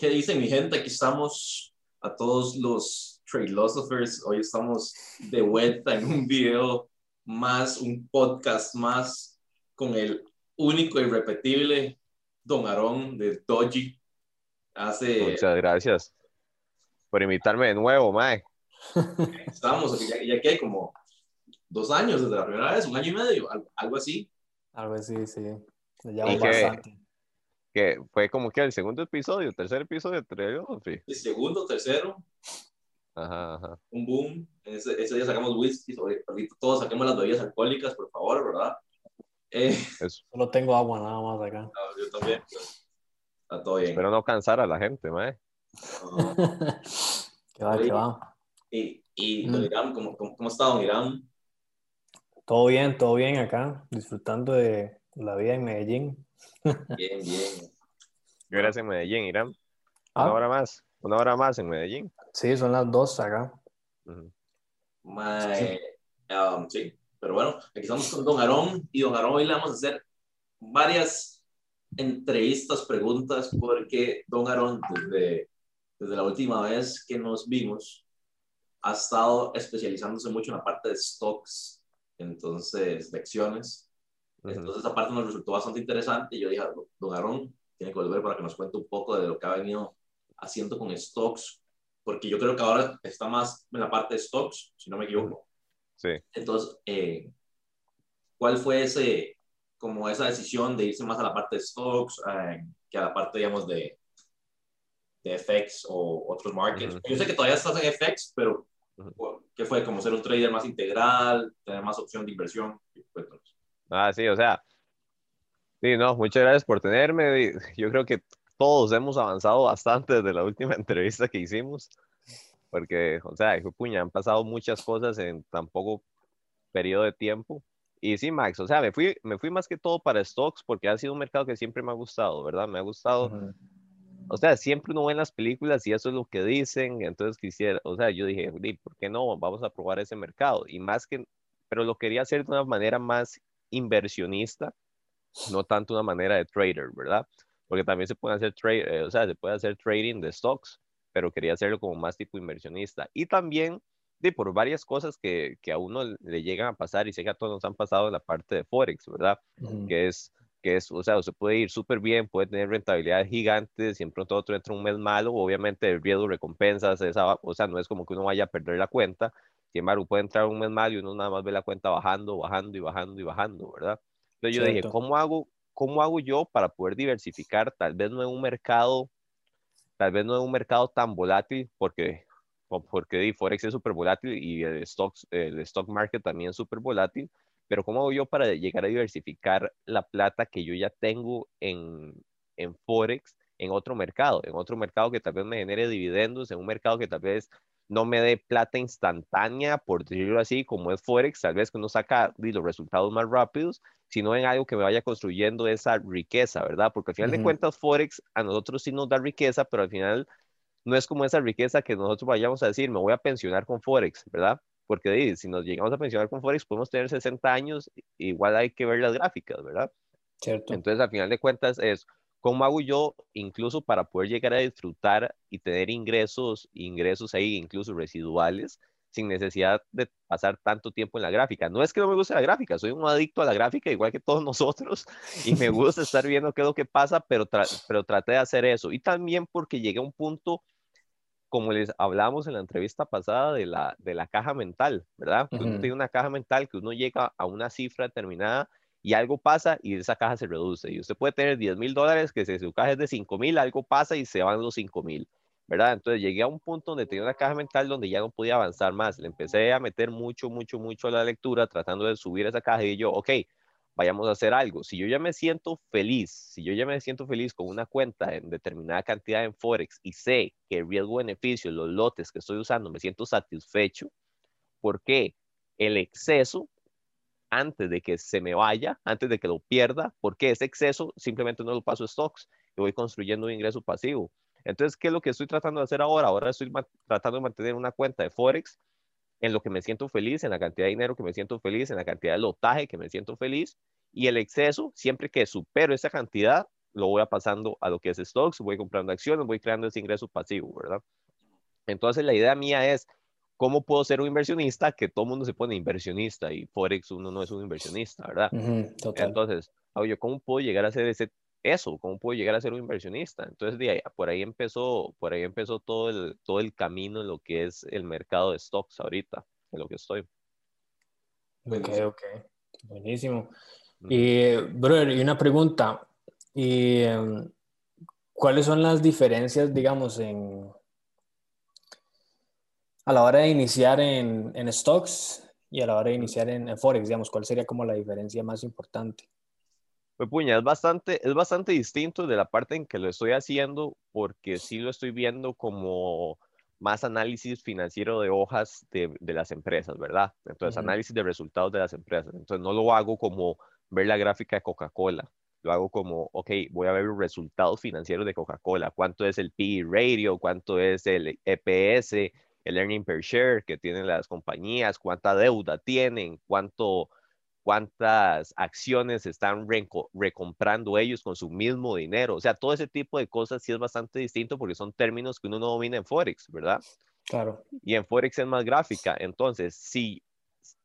¿Qué dicen mi gente? Aquí estamos a todos los philosophers. Hoy estamos de vuelta en un video más, un podcast más con el único y repetible Don Aarón de Doji. Hace... Muchas gracias por invitarme de nuevo, Mae. Estamos, ya, ya que hay como dos años desde la primera vez, un año y medio, algo, así. Algo así, sí. Ya bastante que fue como que el segundo episodio, tercer episodio, creo, sí. El segundo, tercero. Ajá, ajá. Un boom. Ese, día sacamos whisky, ahorita todos saquemos las bebidas alcohólicas, por favor, ¿verdad? Eh, Solo tengo agua nada más acá. No, yo también. Está todo bien. Espero no cansar a la gente, mae. qué va, qué va. Y, y don mm. Irán, ¿cómo, cómo, cómo está don Irán? Todo bien, todo bien acá, disfrutando de la vida en Medellín. Bien, bien. Gracias en Medellín, Irán. Una ah. hora más, una hora más en Medellín. Sí, son las dos acá. Um, sí, pero bueno, aquí estamos con Don Aarón y Don Aarón hoy le vamos a hacer varias entrevistas, preguntas, porque Don Aarón desde, desde la última vez que nos vimos ha estado especializándose mucho en la parte de stocks, entonces, lecciones entonces, esa parte nos resultó bastante interesante. Y yo dije, don Aarón tiene que volver para que nos cuente un poco de lo que ha venido haciendo con stocks, porque yo creo que ahora está más en la parte de stocks, si no me equivoco. Sí. Entonces, eh, ¿cuál fue ese, como esa decisión de irse más a la parte de stocks eh, que a la parte, digamos, de, de FX o otros markets? Yo sé que todavía estás en FX, pero ¿qué fue? ¿Como ser un trader más integral, tener más opción de inversión? Ah, sí, o sea, sí, no, muchas gracias por tenerme. Yo creo que todos hemos avanzado bastante desde la última entrevista que hicimos, porque, o sea, puña, han pasado muchas cosas en tan poco periodo de tiempo. Y sí, Max, o sea, me fui, me fui más que todo para stocks porque ha sido un mercado que siempre me ha gustado, ¿verdad? Me ha gustado. O sea, siempre uno ve en las películas y eso es lo que dicen, entonces quisiera, o sea, yo dije, ¿por qué no? Vamos a probar ese mercado. Y más que, pero lo quería hacer de una manera más inversionista, no tanto una manera de trader, ¿verdad? Porque también se puede hacer trade, eh, o sea, se puede hacer trading de stocks, pero quería hacerlo como más tipo inversionista. Y también de por varias cosas que, que, a uno le llegan a pasar y sé que a todos nos han pasado en la parte de Forex, ¿verdad? Que es, que es, o sea, se puede ir súper bien, puede tener rentabilidades gigantes, siempre todo otro entra un mes malo, obviamente el riesgo recompensas, esa, o sea, no es como que uno vaya a perder la cuenta, sin embargo, puede entrar un mes más y uno nada más ve la cuenta bajando, bajando y bajando y bajando, ¿verdad? Entonces yo dije, ¿cómo hago, ¿cómo hago yo para poder diversificar? Tal vez no en un mercado, tal vez no en un mercado tan volátil, porque, porque Forex es súper volátil y el, stocks, el stock market también es súper volátil, pero ¿cómo hago yo para llegar a diversificar la plata que yo ya tengo en, en Forex en otro mercado, en otro mercado que tal vez me genere dividendos, en un mercado que tal vez no me dé plata instantánea, por decirlo así, como es Forex, tal vez que uno saca los resultados más rápidos, sino en algo que me vaya construyendo esa riqueza, ¿verdad? Porque al final de cuentas Forex a nosotros sí nos da riqueza, pero al final no es como esa riqueza que nosotros vayamos a decir, me voy a pensionar con Forex, ¿verdad? Porque si nos llegamos a pensionar con Forex, podemos tener 60 años, igual hay que ver las gráficas, ¿verdad? Cierto. Entonces, al final de cuentas, es ¿Cómo hago yo incluso para poder llegar a disfrutar y tener ingresos, ingresos ahí incluso residuales, sin necesidad de pasar tanto tiempo en la gráfica? No es que no me guste la gráfica, soy un adicto a la gráfica igual que todos nosotros y me gusta estar viendo qué es lo que pasa, pero, pero traté de hacer eso. Y también porque llegué a un punto como les hablamos en la entrevista pasada de la, de la caja mental, ¿verdad? Uno tiene una caja mental que uno llega a una cifra determinada y algo pasa y esa caja se reduce. Y usted puede tener 10 mil dólares, que si su caja es de 5 mil, algo pasa y se van los 5 mil, ¿verdad? Entonces llegué a un punto donde tenía una caja mental donde ya no podía avanzar más. Le empecé a meter mucho, mucho, mucho a la lectura, tratando de subir esa caja y yo, ok, vayamos a hacer algo. Si yo ya me siento feliz, si yo ya me siento feliz con una cuenta en determinada cantidad en Forex y sé que el riesgo-beneficio, los lotes que estoy usando, me siento satisfecho, ¿por qué? El exceso antes de que se me vaya, antes de que lo pierda, porque ese exceso simplemente no lo paso a stocks y voy construyendo un ingreso pasivo. Entonces, ¿qué es lo que estoy tratando de hacer ahora? Ahora estoy tratando de mantener una cuenta de Forex en lo que me siento feliz, en la cantidad de dinero que me siento feliz, en la cantidad de lotaje que me siento feliz y el exceso, siempre que supero esa cantidad, lo voy pasando a lo que es stocks, voy comprando acciones, voy creando ese ingreso pasivo, ¿verdad? Entonces la idea mía es, ¿cómo puedo ser un inversionista? Que todo el mundo se pone inversionista y Forex uno no es un inversionista, ¿verdad? Entonces, oye, ¿cómo puedo llegar a ser ese, eso? ¿Cómo puedo llegar a ser un inversionista? Entonces, de ahí, por ahí empezó, por ahí empezó todo el, todo el camino en lo que es el mercado de stocks ahorita, en lo que estoy. Ok, ok. Buenísimo. Y, brother, y una pregunta. ¿Y em, cuáles son las diferencias, digamos, en a la hora de iniciar en, en stocks y a la hora de iniciar en, Forex, digamos, ¿cuál sería como la diferencia más importante? Pues puña, es bastante, es bastante distinto de la parte en que lo estoy haciendo porque sí lo estoy viendo como más análisis financiero de hojas de, de las empresas, ¿verdad? Entonces, análisis de resultados de las empresas. Entonces, no lo hago como ver la gráfica de Coca-Cola. Lo hago como, ok, voy a ver los resultados financieros de Coca-Cola. ¿Cuánto es el PE ratio? ¿Cuánto es el EPS? El earning per share que tienen las compañías, cuánta deuda tienen, cuánto, cuántas acciones están recomprando ellos con su mismo dinero. O sea, todo ese tipo de cosas sí es bastante distinto porque son términos que uno no domina en Forex, ¿verdad? Claro. Y en Forex es más gráfica. Entonces, sí,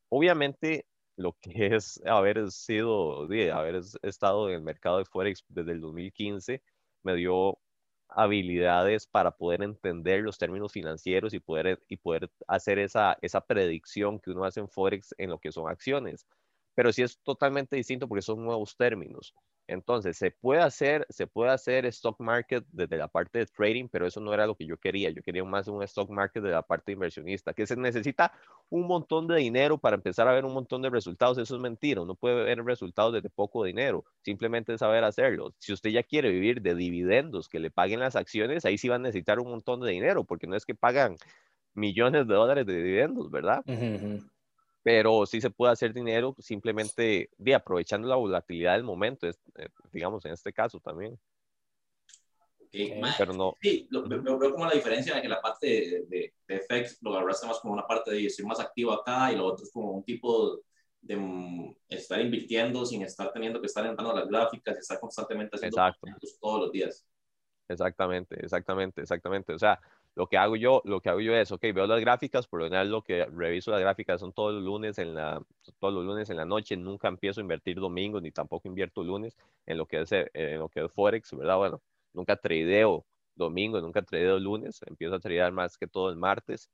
obviamente lo que es haber sido, haber estado en el mercado de Forex desde el 2015, me dio habilidades para poder entender los términos financieros y poder, y poder hacer esa, esa predicción que uno hace en Forex en lo que son acciones. Pero sí es totalmente distinto porque son nuevos términos. Entonces, se puede hacer, se puede hacer stock market desde la parte de trading, pero eso no era lo que yo quería. Yo quería más un stock market de la parte inversionista, que se necesita un montón de dinero para empezar a ver un montón de resultados. Eso es mentira. Uno puede ver resultados desde poco dinero, simplemente saber hacerlo. Si usted ya quiere vivir de dividendos que le paguen las acciones, ahí sí va a necesitar un montón de dinero, porque no es que pagan millones de dólares de dividendos, ¿verdad? Pero sí se puede hacer dinero simplemente de, aprovechando la volatilidad del momento, eh, digamos, en este caso también. Pero no. Sí, lo, veo como la diferencia en que la parte de, de, de FX lo agarraste más como una parte de ser más activo acá y lo otro es como un tipo de mm, estar invirtiendo sin estar teniendo que estar entrando las gráficas y estar constantemente haciendo todos los días. Exactamente, exactamente, exactamente. O sea, lo que hago yo, lo que hago yo es, ok, veo las gráficas, por lo general lo que reviso las gráficas son todos los lunes en la, todos los lunes en la noche, nunca empiezo a invertir domingos ni tampoco invierto lunes en lo que es, eh, en lo que es Forex, ¿verdad? Bueno, nunca tradeo domingo, nunca tradeo lunes, empiezo a tradear más que todo el martes,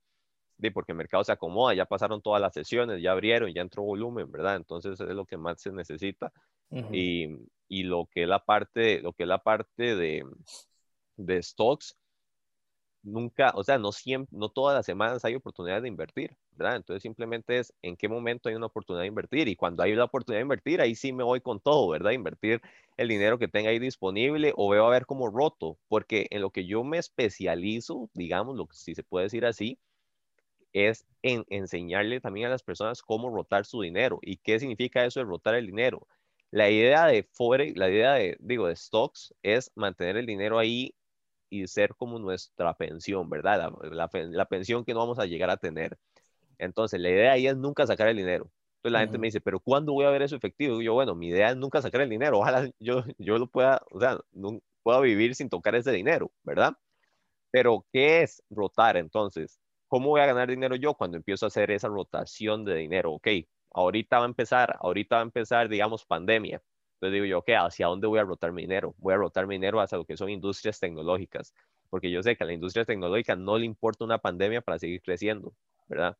de porque el mercado se acomoda, ya pasaron todas las sesiones, ya abrieron, ya entró volumen, ¿verdad? Entonces es lo que más se necesita. y, y, lo que es la parte, lo que es la parte de, de stocks, nunca, o sea, no siempre, no todas las semanas hay oportunidad de invertir, ¿verdad? Entonces simplemente es en qué momento hay una oportunidad de invertir y cuando hay la oportunidad de invertir, ahí sí me voy con todo, ¿verdad? Invertir el dinero que tenga ahí disponible o veo a ver como roto, porque en lo que yo me especializo, digamos, lo que si se puede decir así, es en enseñarle también a las personas cómo rotar su dinero y qué significa eso de rotar el dinero. La idea de Forex, la idea de, digo, de stocks es mantener el dinero ahí y ser como nuestra pensión, ¿verdad? La, la, pensión que no vamos a llegar a tener. Entonces, la idea ahí es nunca sacar el dinero. Entonces la gente me dice, pero ¿cuándo voy a ver eso efectivo? Y yo, bueno, mi idea es nunca sacar el dinero. Ojalá yo, yo lo pueda, o sea, no, pueda vivir sin tocar ese dinero, ¿verdad? Pero, ¿qué es rotar entonces? ¿Cómo voy a ganar dinero yo cuando empiezo a hacer esa rotación de dinero? Ok, ahorita va a empezar, ahorita va a empezar, digamos, pandemia. Entonces digo yo, ok, ¿hacia dónde voy a rotar mi dinero? Voy a rotar mi dinero hacia lo que son industrias tecnológicas, porque yo sé que a la industria tecnológica no le importa una pandemia para seguir creciendo, ¿verdad?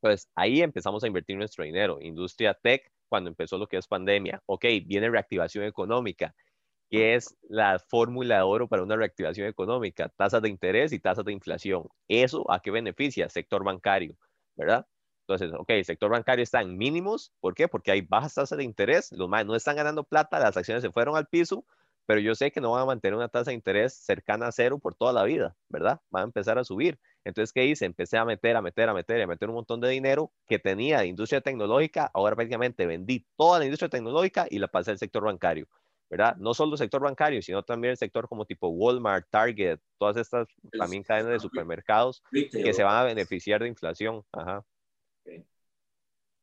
Pues ahí empezamos a invertir nuestro dinero. Industria tech, cuando empezó lo que es pandemia, ok, viene reactivación económica. ¿Qué es la fórmula de oro para una reactivación económica? Tasas de interés y tasas de inflación. ¿Eso a qué beneficia? Sector bancario, ¿verdad? Entonces, ok, el sector bancario está en mínimos. ¿Por qué? Porque hay bajas tasas de interés. Los más no están ganando plata, las acciones se fueron al piso, pero yo sé que no van a mantener una tasa de interés cercana a cero por toda la vida, ¿verdad? Van a empezar a subir. Entonces, ¿qué hice? Empecé a meter, a meter, a meter, a meter un montón de dinero que tenía de industria tecnológica. Ahora prácticamente vendí toda la industria tecnológica y la pasé al sector bancario, ¿verdad? No solo el sector bancario, sino también el sector como tipo Walmart, Target, todas estas también cadenas de supermercados que se van a beneficiar de inflación. Ajá.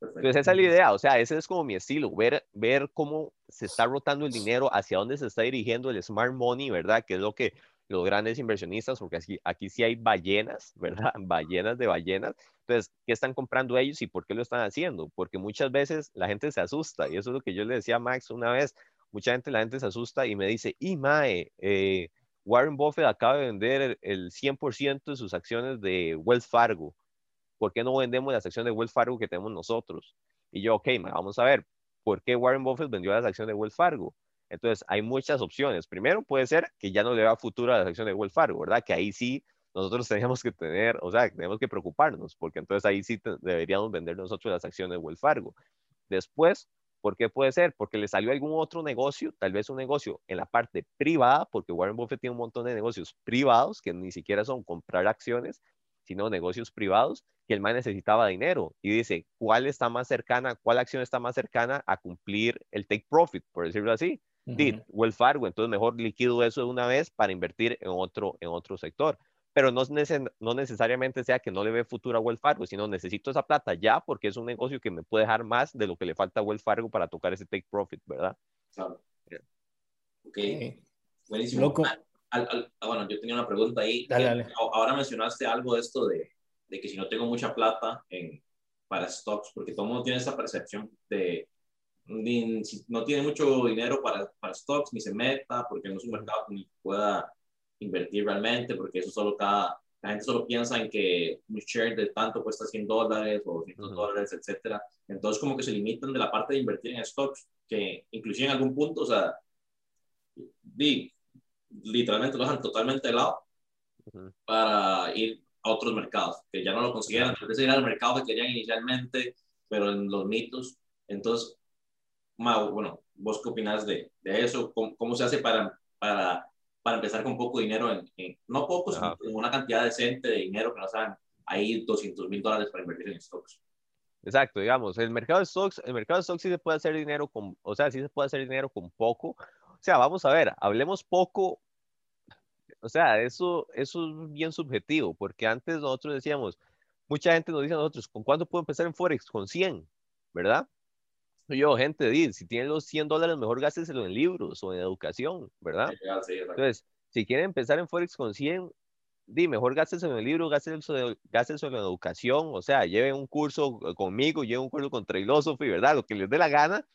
Entonces esa es la idea, o sea, ese es como mi estilo, ver, ver cómo se está rotando el dinero, hacia dónde se está dirigiendo el smart money, ¿verdad? Que es lo que los grandes inversionistas, porque aquí, aquí sí hay ballenas, ¿verdad? Ballenas de ballenas. Entonces, ¿qué están comprando ellos y por qué lo están haciendo? Porque muchas veces la gente se asusta, y eso es lo que yo le decía a Max una vez, mucha gente, la gente se asusta y me dice, y mae, eh, Warren Buffett acaba de vender el 100% de sus acciones de Wells Fargo. ¿Por qué no vendemos las acciones de Wells Fargo que tenemos nosotros? Y yo, ok, vamos a ver, ¿por qué Warren Buffett vendió las acciones de Wells Fargo? Entonces, hay muchas opciones. Primero, puede ser que ya no le da futuro a las acciones de Wells Fargo, ¿verdad? Que ahí sí nosotros teníamos que tener, o sea, tenemos que preocuparnos, porque entonces ahí sí deberíamos vender nosotros las acciones de Wells Fargo. Después, ¿Por qué puede ser? Porque le salió algún otro negocio, tal vez un negocio en la parte privada, porque Warren Buffett tiene un montón de negocios privados que ni siquiera son comprar acciones, sino negocios privados, que el man necesitaba dinero. Y dice, ¿cuál está más cercana, cuál acción está más cercana a cumplir el take profit, por decirlo así? Uh Wells Fargo, entonces mejor liquido eso de una vez para invertir en otro, en otro sector pero no, no necesariamente sea que no le ve futuro a Wells Fargo, sino necesito esa plata ya porque es un negocio que me puede dejar más de lo que le falta a Wells Fargo para tocar ese take profit, ¿verdad? Claro. Ok. Buenísimo. Ah, ah, bueno, yo tenía una pregunta ahí. Dale, dale. Ahora mencionaste algo de esto de, de, que si no tengo mucha plata en, para stocks, porque todo el mundo tiene esa percepción de ni, si no tiene mucho dinero para, para stocks, ni se meta, porque no es un mercado que pueda invertir realmente, porque eso solo cada, la gente solo piensa en que un share de tanto cuesta 100 dólares o 200 dólares, etcétera. Entonces como que se limitan de la parte de invertir en stocks, que inclusive en algún punto, o sea, di, literalmente lo dejan totalmente de lado para ir a otros mercados, que ya no lo consiguieran, tal vez ir al mercado que querían inicialmente, pero en los mitos. Entonces, bueno, ¿vos qué opinas de, de eso? ¿Cómo, ¿Cómo, se hace para, para para empezar con poco dinero, en, no poco, sino una cantidad decente de dinero que no sean ahí 200 mil dólares para invertir en stocks. Exacto, digamos, el mercado de stocks, el mercado de stocks sí se puede hacer dinero con, o sea, sí se puede hacer dinero con poco. O sea, vamos a ver, hablemos poco, o sea, eso, eso es bien subjetivo, porque antes nosotros decíamos, mucha gente nos dice a nosotros, ¿con cuánto puedo empezar en Forex? Con 100, ¿verdad? yo, gente, si tienen los 100 dólares, mejor gásteselo en libros o en educación, ¿verdad? Entonces, si quieren empezar en Forex con 100, di, mejor gásteselo en el libro, gásteselo en educación, o sea, lleven un curso conmigo, lleven un curso con Trailosophy, ¿verdad? Lo que les dé la gana,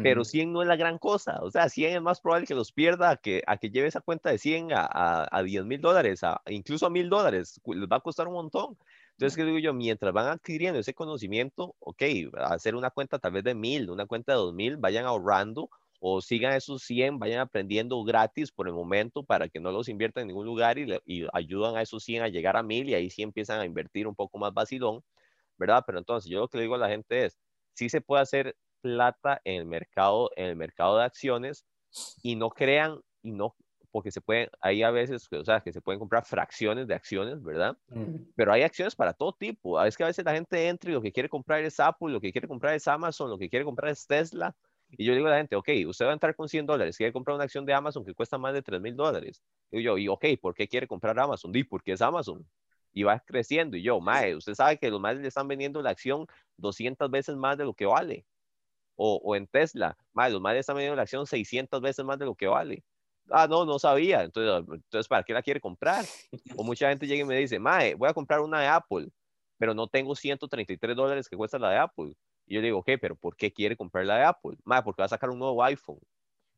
pero 100 no es la gran cosa, o sea, 100 es más probable que los pierda a que, a que lleve esa cuenta de 100 a, a, a 10 mil dólares, incluso a mil dólares, les va a costar un montón. Entonces, ¿qué digo yo? Mientras van adquiriendo ese conocimiento, ok, hacer una cuenta tal vez de mil, una cuenta de dos mil, vayan ahorrando o sigan esos 100, vayan aprendiendo gratis por el momento para que no los inviertan en ningún lugar y, y ayudan a esos 100 a llegar a mil y ahí sí empiezan a invertir un poco más vacilón, ¿verdad? Pero entonces yo lo que le digo a la gente es, sí se puede hacer plata en el mercado, en el mercado de acciones y no crean y no porque se pueden, hay a veces, o sea, que se pueden comprar fracciones de acciones, ¿verdad? Pero hay acciones para todo tipo. Es que a veces la gente entra y lo que quiere comprar es Apple, lo que quiere comprar es Amazon, lo que quiere comprar es Tesla. Y yo digo a la gente, ok, usted va a entrar con 100 dólares, quiere comprar una acción de Amazon que cuesta más de 3 mil dólares. Digo yo, y ok, ¿por qué quiere comprar Amazon? Di, porque es Amazon. Y va creciendo. Y yo, mae, usted sabe que los más le están vendiendo la acción 200 veces más de lo que vale. O, o en Tesla, mae, los le están vendiendo la acción 600 veces más de lo que vale ah, no, no sabía, entonces, entonces, ¿para qué la quiere comprar? O mucha gente llega y me dice, mae, voy a comprar una de Apple, pero no tengo 133 dólares que cuesta la de Apple. Y yo digo, ok, pero ¿por qué quiere comprar la de Apple? Mae, porque va a sacar un nuevo iPhone.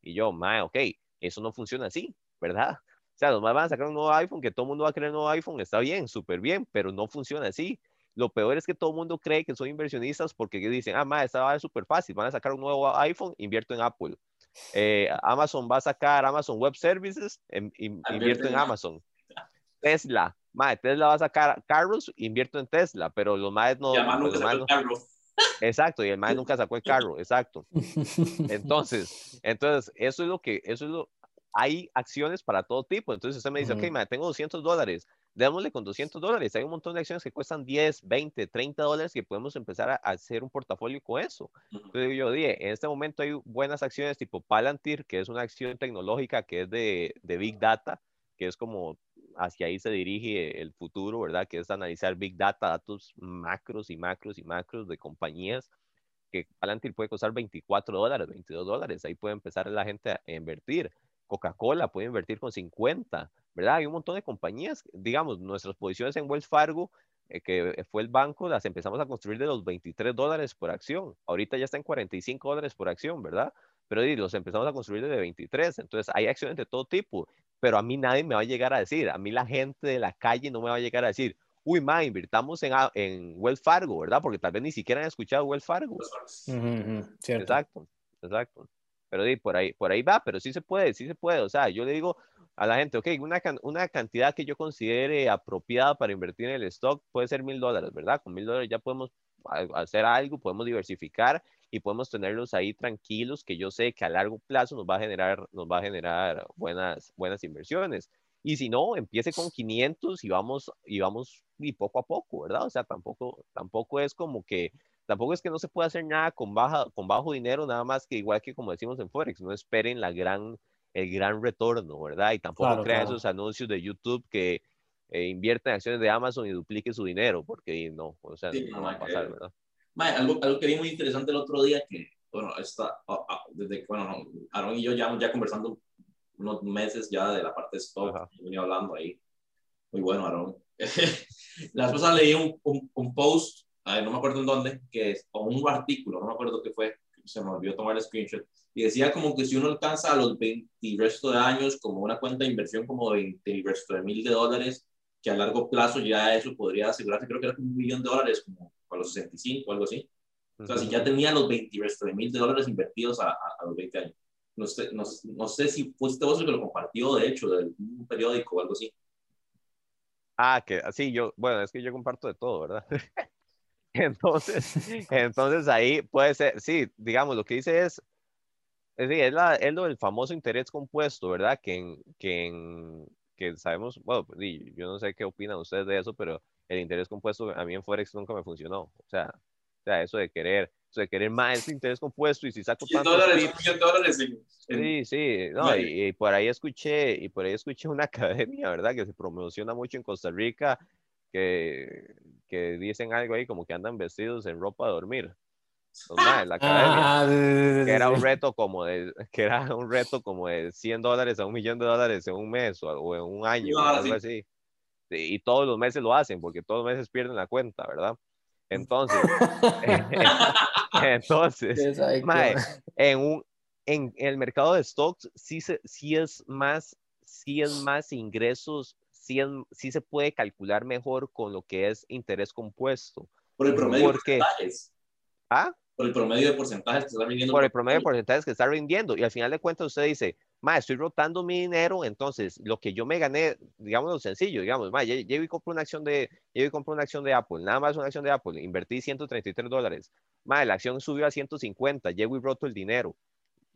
Y yo, mae, ok, eso no funciona así, ¿verdad? O sea, los más van a sacar un nuevo iPhone, que todo el mundo va a querer un nuevo iPhone, está bien, súper bien, pero no funciona así. Lo peor es que todo el mundo cree que son inversionistas porque dicen, ah, mae, esta va a ser súper fácil, van a sacar un nuevo iPhone, invierto en Apple. Eh, Amazon va a sacar Amazon Web Services, en, invierto en Amazon. Tesla, madre, Tesla va a sacar carros, invierto en Tesla, pero los más no. Exacto, y el más nunca sacó el carro, exacto. Entonces, entonces, eso es lo que, eso es lo, hay acciones para todo tipo. Entonces usted me dice, ok, madre, tengo 200 dólares, démosle con 200 dólares. Hay un montón de acciones que cuestan 10, 20, 30 dólares que podemos empezar a, hacer un portafolio con eso. Entonces yo dije, en este momento hay buenas acciones tipo Palantir, que es una acción tecnológica que es de, de Big Data, que es como hacia ahí se dirige el futuro, ¿verdad? Que es analizar Big Data, datos macros y macros y macros de compañías que Palantir puede costar 24 dólares, 22 dólares, ahí puede empezar la gente a invertir. Coca-Cola puede invertir con 50, ¿verdad? Hay un montón de compañías, digamos, nuestras posiciones en Wells Fargo, eh, que fue el banco, las empezamos a construir de los 23 dólares por acción. Ahorita ya está en 45 dólares por acción, ¿verdad? Pero los empezamos a construir desde 23. Entonces, hay acciones de todo tipo, pero a mí nadie me va a llegar a decir, a mí la gente de la calle no me va a llegar a decir, uy, ma, invirtamos en, en Wells Fargo, ¿verdad? Porque tal vez ni siquiera han escuchado Wells Fargo. Exacto, exacto. Pero di, por ahí, por ahí va, pero sí se puede, sí se puede. O sea, yo le digo a la gente, ok, una, una cantidad que yo considere apropiada para invertir en el stock puede ser mil dólares, ¿verdad? Con mil dólares ya podemos hacer algo, podemos diversificar y podemos tenerlos ahí tranquilos, que yo sé que a largo plazo nos va a generar, nos va a generar buenas, buenas inversiones. Y si no, empiece con 500 y vamos, y vamos y poco a poco, ¿verdad? O sea, tampoco, tampoco es como que, tampoco es que no se pueda hacer nada con, baja, con bajo dinero, nada más que igual que como decimos en Forex, no esperen la gran, el gran retorno, ¿verdad? Y tampoco crean esos anuncios de YouTube que eh, invierten en acciones de Amazon y dupliquen su dinero, porque no, o sea, no, va a pasar, ¿verdad? algo, algo que vi muy interesante el otro día, que, bueno, está, desde, bueno, Aaron y yo ya, ya conversando unos meses ya de la parte de stock, venía hablando ahí. Muy bueno, Aaron. la esposa leí un, un, post, no me acuerdo en dónde, que es, o un artículo, no me acuerdo qué fue, se me olvidó tomar el screenshot, y decía como que si uno alcanza a los 20 y resto de años como una cuenta de inversión como de 20 y resto de mil de dólares, que a largo plazo ya eso podría asegurarse, creo que era como un millón de dólares, como a los 65 o algo así. O sea, si ya tenía los 20 y resto de mil de dólares invertidos a, a, los 20 años. No sé, no, no sé si fuiste vos el que lo compartió, de hecho, de un periódico o algo así. Ah, que así yo, bueno, es que yo comparto de todo, ¿verdad? entonces, entonces ahí puede ser, sí, digamos, lo que dice es, es, es, la, es lo del famoso interés compuesto, ¿verdad? Que, en, que, en, que sabemos, bueno, pues, yo no sé qué opinan ustedes de eso, pero el interés compuesto a mí en Forex nunca me funcionó. O sea, o sea eso de querer de querer más interés compuesto y si saco tantos dólares, dólares Sí, sí, no, y, por ahí escuché, y por ahí escuché una academia, ¿verdad? Que se promociona mucho en Costa Rica, que, que dicen algo ahí como que andan vestidos en ropa de dormir. la academia, ah, que era un reto como de, que era un reto como de 100 dólares a un millón de dólares en un mes o, en un año, algo así. Y todos los meses lo hacen porque todos los meses pierden la cuenta, ¿verdad? Entonces, entonces, en, un, en el mercado de stocks sí, se, sí es más, sí es más ingresos, sí, sí se puede calcular mejor con lo que es interés compuesto. Por el promedio de porcentajes. ¿Ah? Por el promedio de porcentajes que está rindiendo. Por el promedio de porcentajes que está rindiendo. Y al final de cuentas usted dice, ma, estoy rotando mi dinero, entonces lo que yo me gané, digamos lo sencillo, digamos, ma, llevo y compro una acción de, llevo y compro una acción de Apple, nada más una acción de Apple, invertí 133 dólares, ma, la acción subió a 150, llevo y roto el dinero.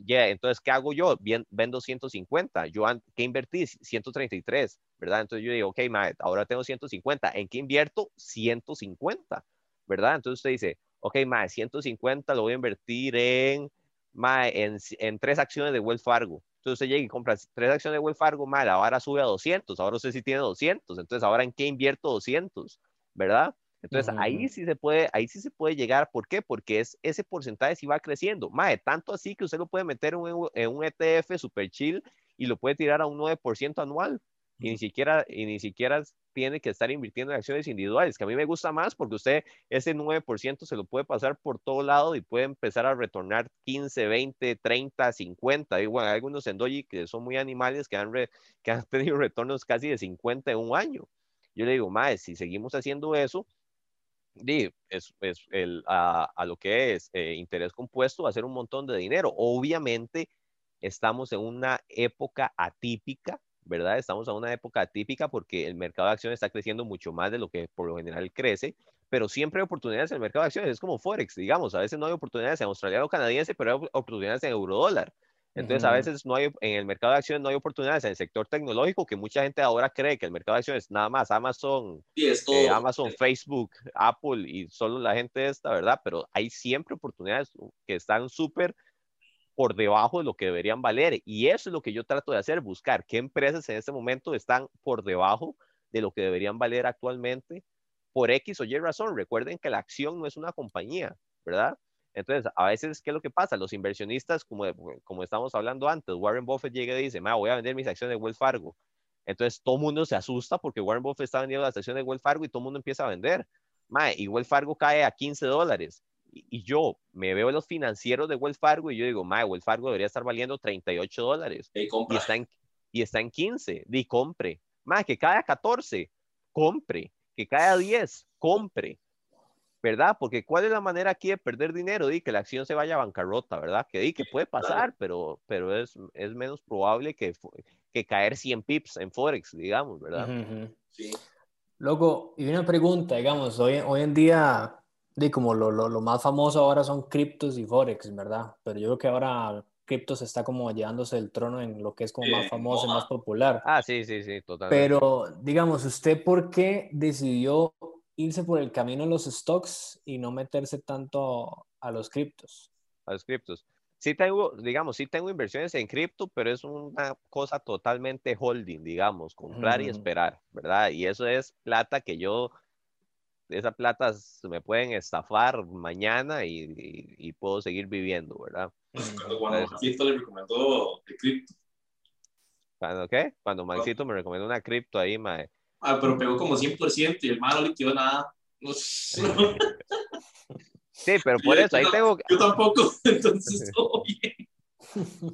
Ya, entonces, ¿qué hago yo? Vendo 150. Yo, ¿qué invertí? 133, ¿verdad? Entonces yo digo, ok, ma, ahora tengo 150. ¿En qué invierto? 150, ¿verdad? Entonces usted dice, ok, ma, 150 lo voy a invertir en, ma, en, tres acciones de Wells Fargo. Entonces usted llega y compra tres acciones de Wells Fargo, mal, ahora sube a 200, ahora usted sí tiene 200, entonces ahora en qué invierto 200, ¿verdad? Entonces ahí sí se puede, ahí sí se puede llegar, ¿por qué? Porque es ese porcentaje sí va creciendo, mae, tanto así que usted lo puede meter en un, en un ETF super chill y lo puede tirar a un 9% anual y ni siquiera y ni siquiera tiene que estar invirtiendo en acciones individuales, que a mí me gusta más porque usted ese 9% se lo puede pasar por todo lado y puede empezar a retornar 15, 20, 30, 50. Igual hay algunos en Doji que son muy animales que han, que han tenido retornos casi de 50 en un año. Yo le digo, más si seguimos haciendo eso, es, es el, a, a, lo que es eh, interés compuesto, va a ser un montón de dinero. Obviamente, estamos en una época atípica ¿verdad? Estamos en una época típica porque el mercado de acciones está creciendo mucho más de lo que por lo general crece, pero siempre hay oportunidades en el mercado de acciones, es como Forex, digamos, a veces no hay oportunidades en australiano canadiense, pero hay oportunidades en eurodólar. Entonces, a veces no hay, en el mercado de acciones no hay oportunidades en el sector tecnológico, que mucha gente ahora cree que el mercado de acciones nada más Amazon, eh, Amazon, Facebook, Apple y solo la gente esta, ¿verdad? Pero hay siempre oportunidades que están súper por debajo de lo que deberían valer. Y eso es lo que yo trato de hacer, buscar qué empresas en este momento están por debajo de lo que deberían valer actualmente por X o Y razón. Recuerden que la acción no es una compañía, ¿verdad? Entonces, a veces, ¿qué es lo que pasa? Los inversionistas, como, como estamos hablando antes, Warren Buffett llega y dice, voy a vender mis acciones de Wells Fargo. Entonces, todo el mundo se asusta porque Warren Buffett está vendiendo las acciones de Wells Fargo y todo el mundo empieza a vender. Ma, y Wells Fargo cae a 15 dólares. Y, yo me veo los financieros de Wells Fargo y yo digo, ma, Wells Fargo debería estar valiendo 38 dólares. Y, está en, y está en 15. Di, compre. Ma, que cae a 14. Compre. Que cae a 10. Compre. ¿Verdad? Porque ¿cuál es la manera aquí de perder dinero? Di que la acción se vaya a bancarrota, ¿verdad? Que di que puede pasar, pero, pero es, es menos probable que, que caer 100 pips en Forex, digamos, ¿verdad? Sí. Loco, y una pregunta, digamos, hoy, hoy en día, di como lo, lo, lo, más famoso ahora son criptos y Forex, ¿verdad? Pero yo creo que ahora criptos está como llevándose el trono en lo que es como más famoso y más popular. Ah, sí, sí, sí, totalmente. Pero, digamos, ¿usted por qué decidió irse por el camino de los stocks y no meterse tanto a los criptos. A los criptos. Sí tengo, digamos, sí tengo inversiones en cripto, pero es una cosa totalmente holding, digamos, comprar y esperar, ¿verdad? Y eso es plata que yo, esa plata me pueden estafar mañana y, puedo seguir viviendo, ¿verdad? Cuando, Maxito le recomendó el cripto. ¿Cuándo qué? Cuando Maxito me recomendó una cripto ahí, mae Ah, pero pegó como 100% y el malo no liquidó nada. Sí, pero por eso, ahí tengo... Yo tampoco, entonces todo bien.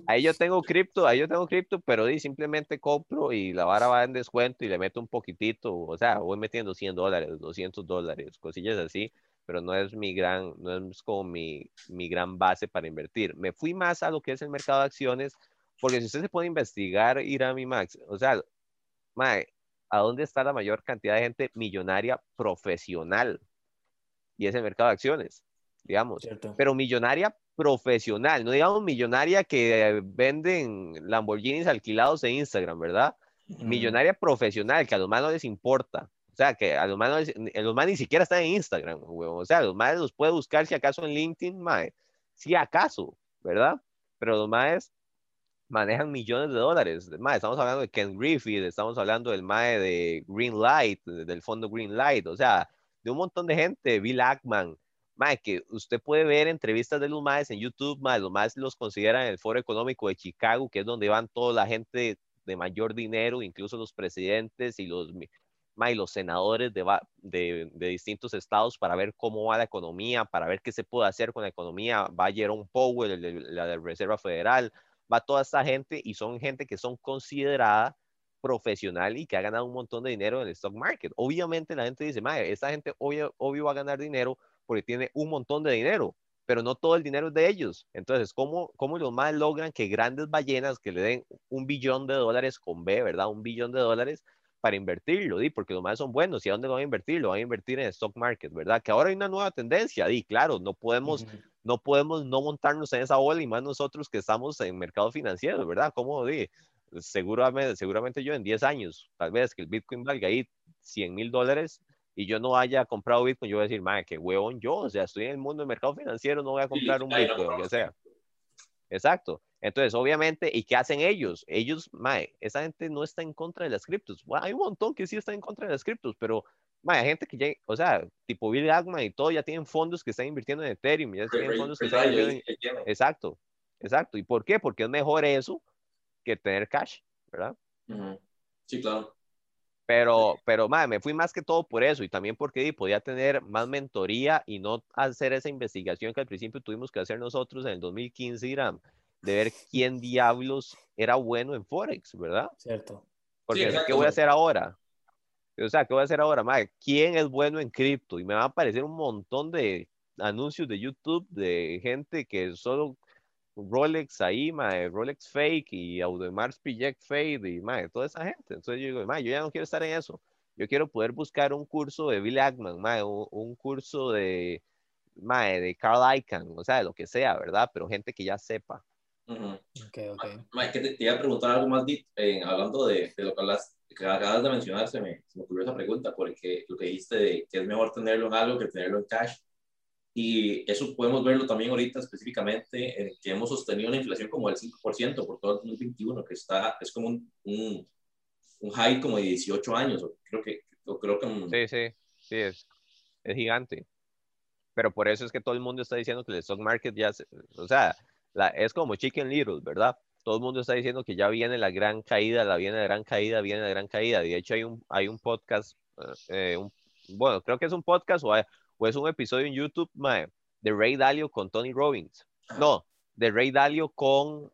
Ahí yo tengo cripto, ahí yo tengo cripto, pero simplemente compro y la vara va en descuento y le meto un poquitito, o sea, voy metiendo 100 dólares, 200 dólares, cosillas así, pero no es mi gran, no es como mi, mi gran base para invertir. Me fui más a lo que es el mercado de acciones, porque si usted se puede investigar, ir a mi max, o sea, mae, ¿a dónde está la mayor cantidad de gente millonaria profesional? Y es el mercado de acciones, digamos. Pero millonaria profesional, no digamos millonaria que venden Lamborghinis alquilados en Instagram, ¿verdad? Millonaria profesional, que a los más no les importa. O sea, que a los más, los más ni siquiera están en Instagram, O sea, los más los puede buscar si acaso en LinkedIn, mae. Si acaso, ¿verdad? Pero los más manejan millones de dólares. estamos hablando de Ken Griffith, estamos hablando del MAE de Green Light, del fondo Green Light, o sea, de un montón de gente, Bill Ackman, mae, que usted puede ver entrevistas de los MAEs en YouTube, mae, los MAEs los consideran el Foro Económico de Chicago, que es donde van toda la gente de mayor dinero, incluso los presidentes y los, mae, los senadores de, de, de, distintos estados para ver cómo va la economía, para ver qué se puede hacer con la economía. Va Jerome Powell, la de Reserva Federal, va toda esta gente y son gente que son considerada profesional y que ha ganado un montón de dinero en el stock market. Obviamente la gente dice, madre, esta gente obvio, obvio va a ganar dinero porque tiene un montón de dinero, pero no todo el dinero es de ellos. Entonces, ¿cómo, cómo los más logran que grandes ballenas que le den un billón de dólares con B, ¿verdad? Un billón de dólares para invertirlo, ¿di? porque los más son buenos. ¿Y a dónde van a invertir? Lo van a invertir en el stock market, ¿verdad? Que ahora hay una nueva tendencia, ¿di? Claro, no podemos no podemos no montarnos en esa ola y más nosotros que estamos en mercado financiero, ¿verdad? ¿Cómo di? Seguramente, seguramente yo en 10 años, tal vez que el Bitcoin valga ahí 100 mil dólares y yo no haya comprado Bitcoin, yo voy a decir, madre, qué huevón yo, o sea, estoy en el mundo del mercado financiero, no voy a comprar un Bitcoin, lo que sea. Exacto. Entonces, obviamente, ¿y qué hacen ellos? Ellos, mae, esa gente no está en contra de las criptos. hay un montón que sí están en contra de las criptos, pero hay gente que ya, o sea, tipo Bill Ackman y todo, ya tienen fondos que están invirtiendo en Ethereum, ya tienen fondos que están invirtiendo en... Exacto, exacto. ¿Y por qué? Porque es mejor eso que tener cash, ¿verdad? Sí, claro. Pero, pero, madre, me fui más que todo por eso y también porque podía tener más mentoría y no hacer esa investigación que al principio tuvimos que hacer nosotros en el 2015, Irán, de ver quién diablos era bueno en Forex, ¿verdad? Cierto. Porque, ¿qué voy a hacer ahora? O sea, ¿qué voy a hacer ahora? Madre, ¿quién es bueno en cripto? Y me van a aparecer un montón de anuncios de YouTube de gente que solo Rolex ahí, madre, Rolex fake y Audemars Project fake y madre, toda esa gente. Entonces yo digo, madre, yo ya no quiero estar en eso. Yo quiero poder buscar un curso de Bill Ackman, madre, un, curso de, madre, de Carl Icahn, o sea, de lo que sea, ¿verdad? Pero gente que ya sepa. Ok, ok. que te, iba a preguntar algo más, eh, hablando de, de, lo que hablas acabas de mencionar, se me, se me ocurrió esa pregunta, porque lo que dijiste de que es mejor tenerlo en algo que tenerlo en cash, Y eso podemos verlo también ahorita específicamente en que hemos sostenido una inflación como del 5% por todo el 2021, que está, es como un, un, un high como de 18 años, creo que, creo que... Sí, sí, sí, es, es gigante. Pero por eso es que todo el mundo está diciendo que el stock market ya, o sea, la, es como Chicken Little, ¿verdad? Todo el mundo está diciendo que ya viene la gran caída, la viene la gran caída, viene la gran caída. De hecho, hay un, hay un podcast, eh, un, bueno, creo que es un podcast o, o es un episodio en YouTube de Ray Dalio con Tony Robbins. No, de Ray Dalio con.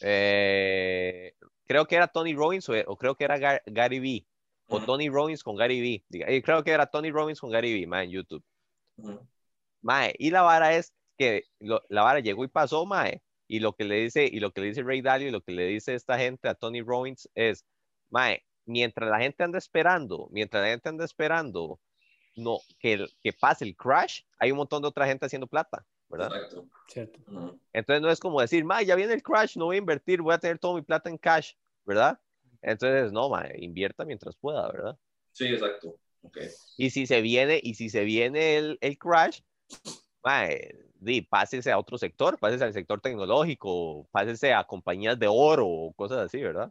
Eh, creo que era Tony Robbins o, creo que era Gary Vee. O Tony Robbins con Gary Vee. Eh, creo que era Tony Robbins con Gary Vee, en YouTube. Mae, y la vara es que la vara llegó y pasó, mae. Y lo que le dice, y lo que le dice Ray Dalio y lo que le dice esta gente a Tony Robbins es, mae, mientras la gente anda esperando, mientras la gente anda esperando no, que, que pase el crash, hay un montón de otra gente haciendo plata, ¿verdad? Exacto. Cierto. Entonces no es como decir, ma, ya viene el crash, no voy a invertir, voy a tener todo mi plata en cash, ¿verdad? Entonces, no, ma, invierta mientras pueda, ¿verdad? Sí, exacto. Okay. Y si se viene, y si se viene el, el crash, ma, di, pásese a otro sector, pásese al sector tecnológico, pásese a compañías de oro o cosas así, ¿verdad?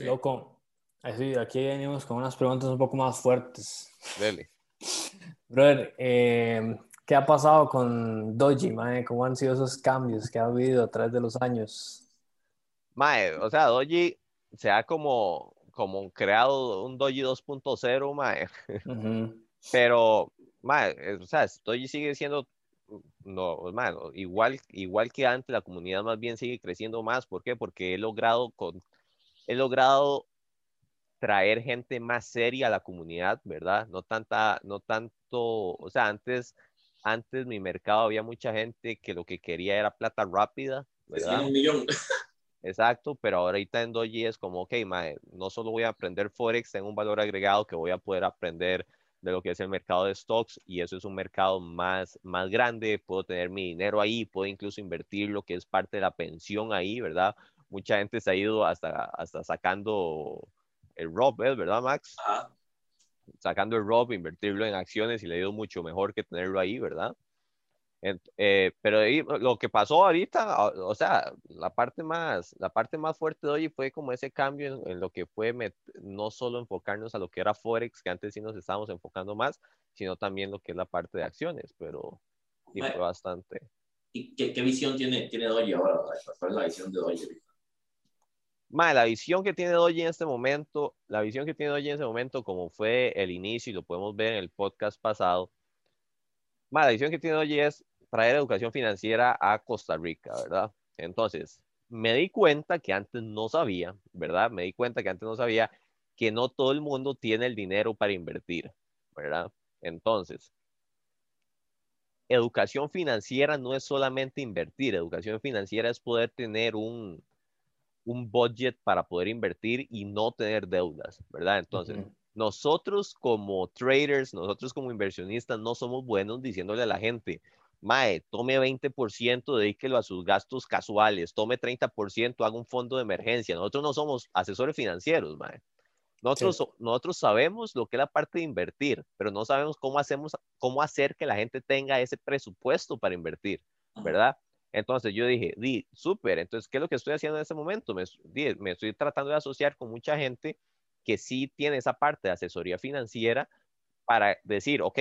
Loco, Así, aquí venimos con unas preguntas un poco más fuertes. Dele. Brother, eh, ¿qué ha pasado con Doji, mae? ¿Cómo han sido esos cambios que ha habido a través de los años? Mae, o sea, Doji se ha como, como creado un Doji 2.0, mae. Pero, mae, o sea, Doji sigue siendo no, mae, igual, igual que antes, la comunidad más bien sigue creciendo más. ¿Por qué? Porque he logrado, con, he logrado traer gente más seria a la comunidad, ¿verdad? No tanta, no tanto, o sea, antes, antes mi mercado había mucha gente que lo que quería era plata rápida, ¿verdad? un millón. Exacto, pero ahorita en Doji es como, ok, mae, no solo voy a aprender Forex, tengo un valor agregado que voy a poder aprender de lo que es el mercado de stocks y eso es un mercado más, más grande, puedo tener mi dinero ahí, puedo incluso invertir lo que es parte de la pensión ahí, ¿verdad? Mucha gente se ha ido hasta, hasta sacando el ROB, ¿verdad, Max? Sacando el ROB, invertirlo en acciones y le ha ido mucho mejor que tenerlo ahí, ¿verdad? Eh, pero lo que pasó ahorita, o, sea, la parte más, la parte más fuerte de hoy fue como ese cambio en, lo que fue no solo enfocarnos a lo que era Forex, que antes sí nos estábamos enfocando más, sino también lo que es la parte de acciones, pero sí fue bastante. ¿Y qué, visión tiene, tiene Doji ahora? ¿Cuál es la visión de Doji la visión que tiene Doji en este momento, la visión que tiene Doji en este momento, como fue el inicio y lo podemos ver en el podcast pasado, la visión que tiene Doji es traer educación financiera a Costa Rica, ¿verdad? Entonces, me di cuenta que antes no sabía, ¿verdad? Me di cuenta que antes no sabía que no todo el mundo tiene el dinero para invertir, ¿verdad? Entonces, educación financiera no es solamente invertir, educación financiera es poder tener un, un budget para poder invertir y no tener deudas, ¿verdad? Entonces, nosotros como traders, nosotros como inversionistas, no somos buenos diciéndole a la gente, Mae, tome 20%, dedíquelo a sus gastos casuales, tome 30%, haga un fondo de emergencia. Nosotros no somos asesores financieros, Mae. Nosotros, nosotros sabemos lo que es la parte de invertir, pero no sabemos cómo hacemos, cómo hacer que la gente tenga ese presupuesto para invertir, ¿verdad? Entonces yo dije, di, súper, entonces, ¿qué es lo que estoy haciendo en este momento? Me, me estoy tratando de asociar con mucha gente que sí tiene esa parte de asesoría financiera para decir, ok,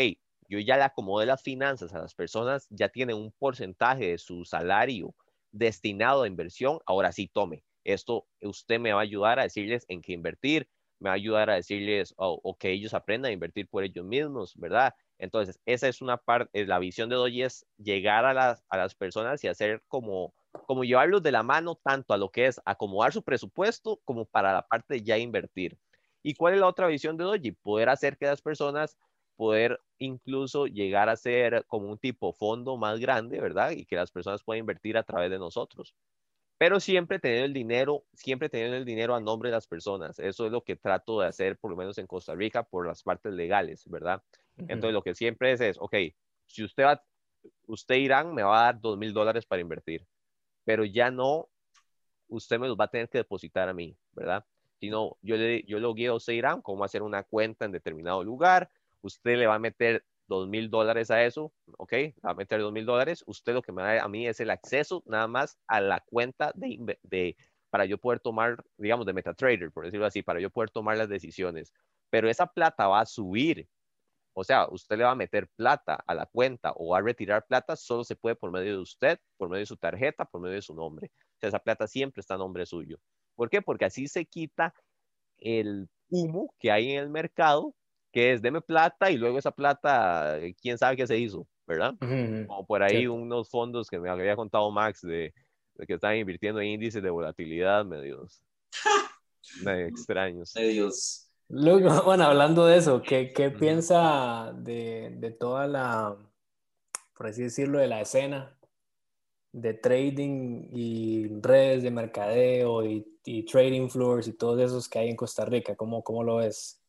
yo ya le acomodé las finanzas a las personas, ya tienen un porcentaje de su salario destinado a inversión, ahora sí tome. Esto usted me va a ayudar a decirles en qué invertir, me va a ayudar a decirles o que ellos aprendan a invertir por ellos mismos, ¿verdad? Entonces, esa es una parte, la visión de Doji es llegar a las, a las personas y hacer como, como llevarlos de la mano tanto a lo que es acomodar su presupuesto como para la parte de ya invertir. ¿Y cuál es la otra visión de Doji? Poder hacer que las personas, poder incluso llegar a ser como un tipo fondo más grande, ¿verdad? Y que las personas puedan invertir a través de nosotros. Pero siempre teniendo el dinero, siempre teniendo el dinero a nombre de las personas. Eso es lo que trato de hacer, por lo menos en Costa Rica, por las partes legales, ¿verdad? Entonces, lo que siempre es, es, ok, si usted va, usted Irán me va a dar dos mil dólares para invertir, pero ya no, usted me los va a tener que depositar a mí, ¿verdad? Sino, yo, le, yo lo guío a usted Irán cómo hacer una cuenta en determinado lugar, usted le va a meter dos mil dólares a eso, ok, va a meter dos mil dólares, usted lo que me da a mí es el acceso nada más a la cuenta de, para yo poder tomar, digamos, de MetaTrader, por decirlo así, para yo poder tomar las decisiones. Pero esa plata va a subir. O sea, usted le va a meter plata a la cuenta o va a retirar plata, solo se puede por medio de usted, por medio de su tarjeta, por medio de su nombre. O sea, esa plata siempre está a nombre suyo. ¿Por qué? Porque así se quita el humo que hay en el mercado, que es deme plata y luego esa plata, quién sabe qué se hizo, ¿verdad? Como por ahí unos fondos que me había contado Max de, que están invirtiendo en índices de volatilidad medios, medio extraños. Medios. Luego, bueno, hablando de eso, ¿qué, qué piensa de, de, toda la, por así decirlo, de la escena de trading y redes de mercadeo y, y trading floors y todos esos que hay en Costa Rica? ¿Cómo, cómo lo ves?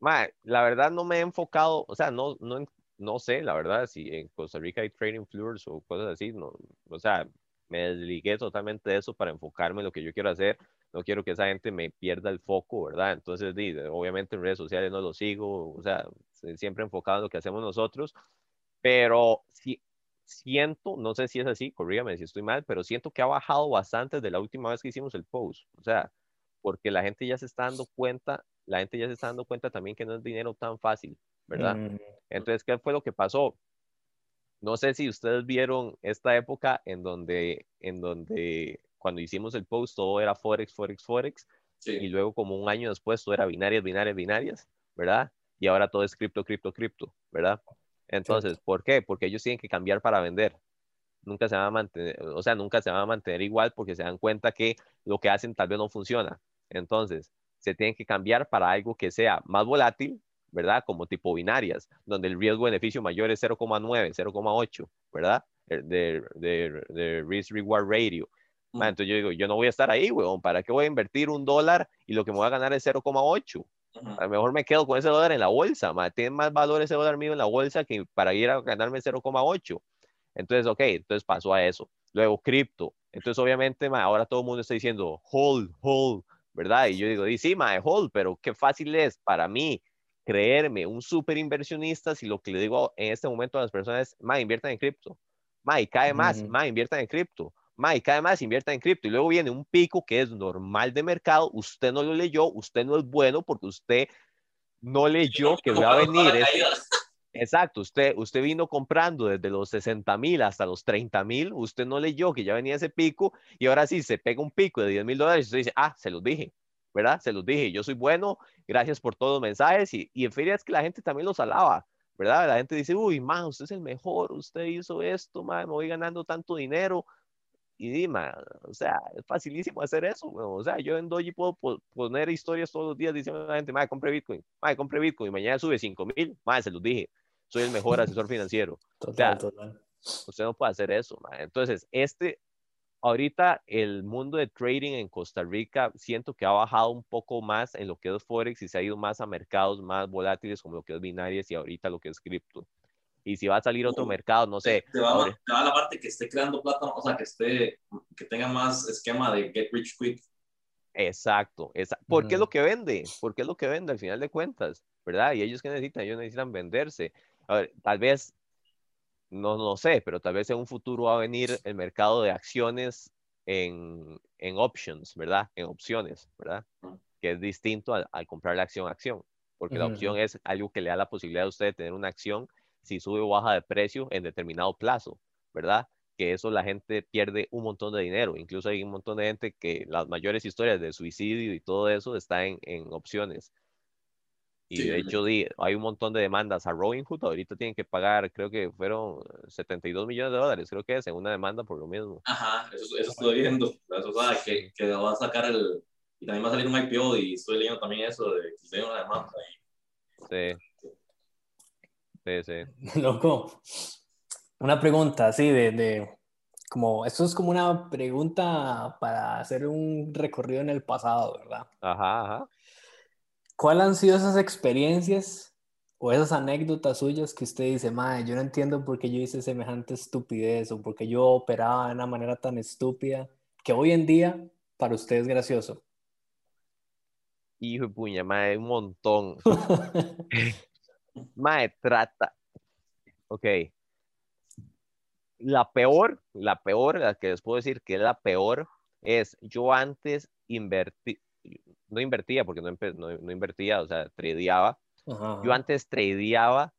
La verdad no me he enfocado, o sea, no, no, no sé, la verdad, si en Costa Rica hay trading floors o cosas así, no, o sea, me desligué totalmente de eso para enfocarme en lo que yo quiero hacer. No quiero que esa gente me pierda el foco, ¿verdad? Entonces, obviamente en redes sociales no lo sigo, o sea, siempre enfocado en lo que hacemos nosotros, pero sí, siento, no sé si es así, corrígame si estoy mal, pero siento que ha bajado bastante de la última vez que hicimos el post. O sea, porque la gente ya se está dando cuenta, la gente ya se está dando cuenta también que no es dinero tan fácil, ¿verdad? Mm. Entonces, ¿qué fue lo que pasó? No sé si ustedes vieron esta época en donde, en donde cuando hicimos el post todo era Forex, Forex, Forex, y luego como un año después todo era binarias, binarias, binarias, ¿verdad? Y ahora todo es cripto, cripto, cripto, ¿verdad? Entonces, ¿por qué? Porque ellos tienen que cambiar para vender. Nunca se van a mantener, o sea, nunca se van a mantener igual porque se dan cuenta que lo que hacen tal vez no funciona. Entonces, se tienen que cambiar para algo que sea más volátil, ¿verdad? Como tipo binarias, donde el riesgo-beneficio mayor es 0,9, 0,8, ¿verdad? De, de, risk-reward ratio. Mm. Entonces yo digo, yo no voy a estar ahí, weón, ¿para qué voy a invertir un dólar y lo que me voy a ganar es 0,8? A lo mejor me quedo con ese dólar en la bolsa, tiene más valor ese dólar mío en la bolsa que para ir a ganarme 0,8. Entonces, ok, entonces pasó a eso. Luego, cripto. Entonces, obviamente, ahora todo el mundo está diciendo, hold, hold, ¿verdad? Y yo digo, sí, ma, hold, pero qué fácil es para mí creerme un super inversionista si lo que le digo en este momento a las personas es, ma, inviertan en cripto. Ma, y cae más, ma, inviertan en cripto. Ma, y cae más, inviertan en cripto. Y luego viene un pico que es normal de mercado, usted no lo leyó, usted no es bueno porque usted no leyó que va a venir. Exacto, usted, usted vino comprando desde los 60 mil hasta los 30 mil, usted no leyó que ya venía ese pico y ahora sí se pega un pico de 10 mil dólares y usted dice, ah, se los dije, ¿verdad? Se los dije, yo soy bueno, gracias por todos los mensajes y, y en feria es que la gente también los alaba, ¿verdad? La gente dice, uy, ma, usted es el mejor, usted hizo esto, ma, me voy ganando tanto dinero. Y dime, o sea, es facilísimo hacer eso, o sea, yo en Doji puedo poner historias todos los días diciendo a la gente, ma, compré Bitcoin, ma, compré Bitcoin, y mañana sube 5 mil, ma, se los dije, soy el mejor asesor financiero. Total, total. Usted no puede hacer eso. Entonces, este, ahorita el mundo de trading en Costa Rica siento que ha bajado un poco más en lo que es Forex y se ha ido más a mercados más volátiles como lo que es binarias y ahorita lo que es cripto. Y si va a salir otro mercado, no sé. Te va, a la parte que esté creando plata, o sea, que esté, que tenga más esquema de get rich quick. Exacto, exacto. porque es lo que vende, porque es lo que vende al final de cuentas, ¿verdad? Y ellos que necesitan, ellos necesitan venderse. A ver, tal vez no, no sé, pero tal vez en un futuro va a venir el mercado de acciones en, en options, ¿verdad? En opciones, ¿verdad? Que es distinto al, comprar la acción a acción, porque la opción es algo que le da la posibilidad a usted de tener una acción si sube o baja de precio en determinado plazo, ¿verdad? Que eso la gente pierde un montón de dinero. Incluso hay un montón de gente que las mayores historias de suicidio y todo eso está en, en opciones. Y de hecho hay un montón de demandas a Robinhood. Ahorita tienen que pagar, creo que fueron 72 millones de dólares, creo que es, en una demanda por lo mismo. Ajá, eso, eso estoy viendo. Eso, sabe que, que va a sacar el... Y también va a salir un IPO y estoy leyendo también eso de que hay una demanda ahí. Sí. Sí, sí. Loco. Una pregunta así de, de, como, esto es como una pregunta para hacer un recorrido en el pasado, ¿verdad? Ajá, ajá. ¿Cuáles han sido esas experiencias o esas anécdotas suyas que usted dice, madre, yo no entiendo por qué yo hice semejante estupidez o por qué yo operaba de una manera tan estúpida que hoy en día para usted es gracioso? Hijo de puña, madre, un montón. madre, trata, Ok. La peor, la peor, la que les puedo decir que es la peor, es yo antes invertí, no invertía porque no, no, invertía, o sea, tradeaba. Yo antes tradeaba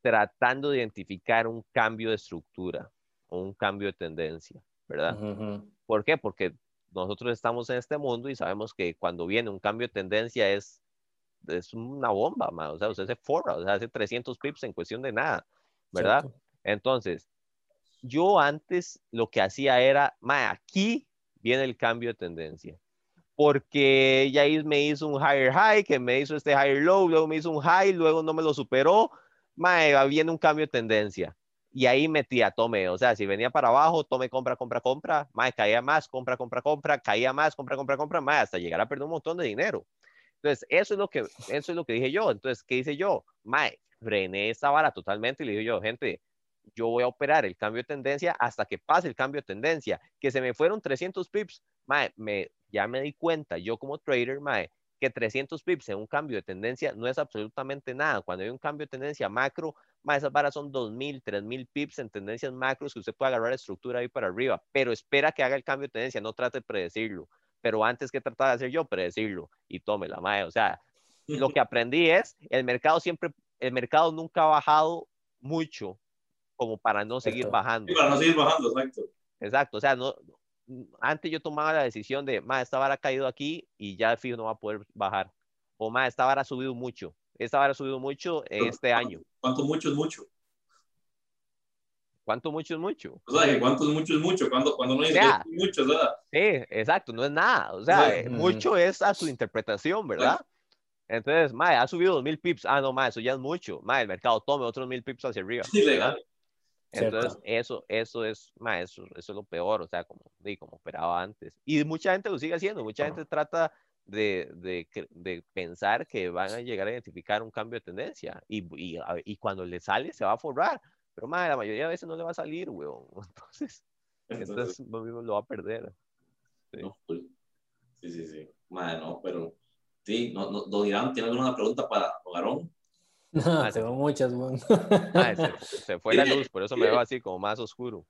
tratando de identificar un cambio de estructura o un cambio de tendencia, ¿verdad? ¿Por qué? Porque nosotros estamos en este mundo y sabemos que cuando viene un cambio de tendencia es, es una bomba, o sea, usted se forra, o sea, hace 300 pips en cuestión de nada, ¿verdad? Entonces, yo antes lo que hacía era, ma, aquí viene el cambio de tendencia porque ya me hizo un higher high, que me hizo este higher low, luego me hizo un high, luego no me lo superó, mae, viene un cambio de tendencia. Y ahí metía, tome, o sea, si venía para abajo, tome, compra, compra, compra, mae, caía más, compra, compra, compra, caía más, compra, compra, compra, mae, hasta llegar a perder un montón de dinero. Entonces, eso es lo que, eso es lo que dije yo. Entonces, ¿qué hice yo? Mae, frené esa vara totalmente y le dije yo, gente, yo voy a operar el cambio de tendencia hasta que pase el cambio de tendencia. Que se me fueron 300 pips, mae, me ya me di cuenta, yo como trader, mae, que 300 pips en un cambio de tendencia no es absolutamente nada. Cuando hay un cambio de tendencia macro, mae, esas varas son 2.000, 3.000 pips en tendencias macros que usted puede agarrar estructura ahí para arriba, pero espera que haga el cambio de tendencia, no trate de predecirlo. Pero antes que tratar de hacer yo, predecirlo y tómela, mae. O sea, lo que aprendí es, el mercado siempre, el mercado nunca ha bajado mucho como para no seguir bajando. para no seguir bajando, exacto. Exacto, o sea, no, antes yo tomaba la decisión de, ma, esta vara ha caído aquí y ya el fijo no va a poder bajar. O, ma, esta vara ha subido mucho. Esta vara ha subido mucho este año. ¿Cuánto mucho es mucho? ¿Cuánto mucho es mucho? O sea, ¿cuánto es mucho es mucho? Cuando, cuando no dice mucho, ¿verdad? Sí, exacto, no es nada. O sea, eh, mucho es a su interpretación, ¿verdad? Entonces, ma, ha subido dos mil pips. Ah, no, ma, eso ya es mucho. Ma, el mercado tome otros mil pips hacia arriba. Sí, legal. Entonces, eso, eso es, ma, eso, eso es lo peor, o sea, como, como operaba antes. Y mucha gente lo sigue haciendo, mucha gente trata de, de, de, pensar que van a llegar a identificar un cambio de tendencia y, y, y cuando le sale se va a forrar, pero ma, la mayoría de veces no le va a salir, weón. Entonces, entonces, lo mismo lo va a perder. Sí, pues, sí, sí, sí. Ma, no, pero sí, no, no, don Irán, ¿tiene alguna pregunta para Don no, ah, tengo muchas, weón. Ah, se, fue la luz, por eso me veo así como más oscuro.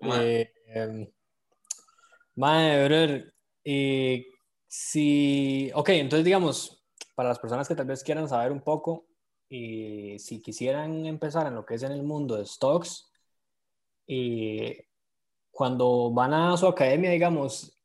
Eh, madre, brother, y si, ok, entonces digamos, para las personas que tal vez quieran saber un poco, y si quisieran empezar en lo que es en el mundo de stocks, y cuando van a su academia, digamos,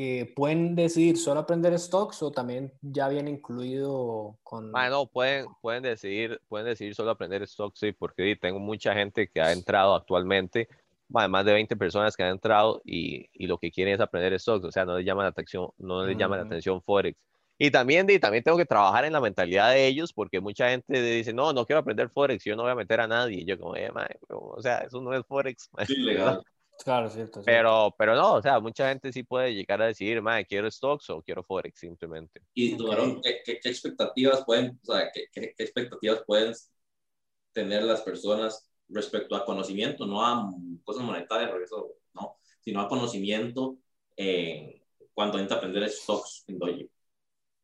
eh, ¿pueden decidir solo aprender stocks o también ya viene incluido con...? no, pueden, pueden, decidir, pueden decidir solo aprender stocks, sí, porque tengo mucha gente que ha entrado actualmente, más de 20 personas que han entrado y, y, lo que quieren es aprender stocks, o sea, no les llama la atención, no les llama la atención Forex. Y también, también tengo que trabajar en la mentalidad de ellos porque mucha gente dice, no, no quiero aprender Forex, yo no voy a meter a nadie. Y yo como, eh, o sea, eso no es Forex. Sí, legal. Claro, cierto, Pero, pero no, o sea, mucha gente sí puede llegar a decir, madre, quiero stocks o quiero Forex simplemente. Y, ¿qué, qué, expectativas pueden, o sea, qué, qué, expectativas pueden tener las personas respecto a conocimiento, no a cosas monetarias, eso, no, sino a conocimiento eh, cuando entra a aprender stocks en Doji?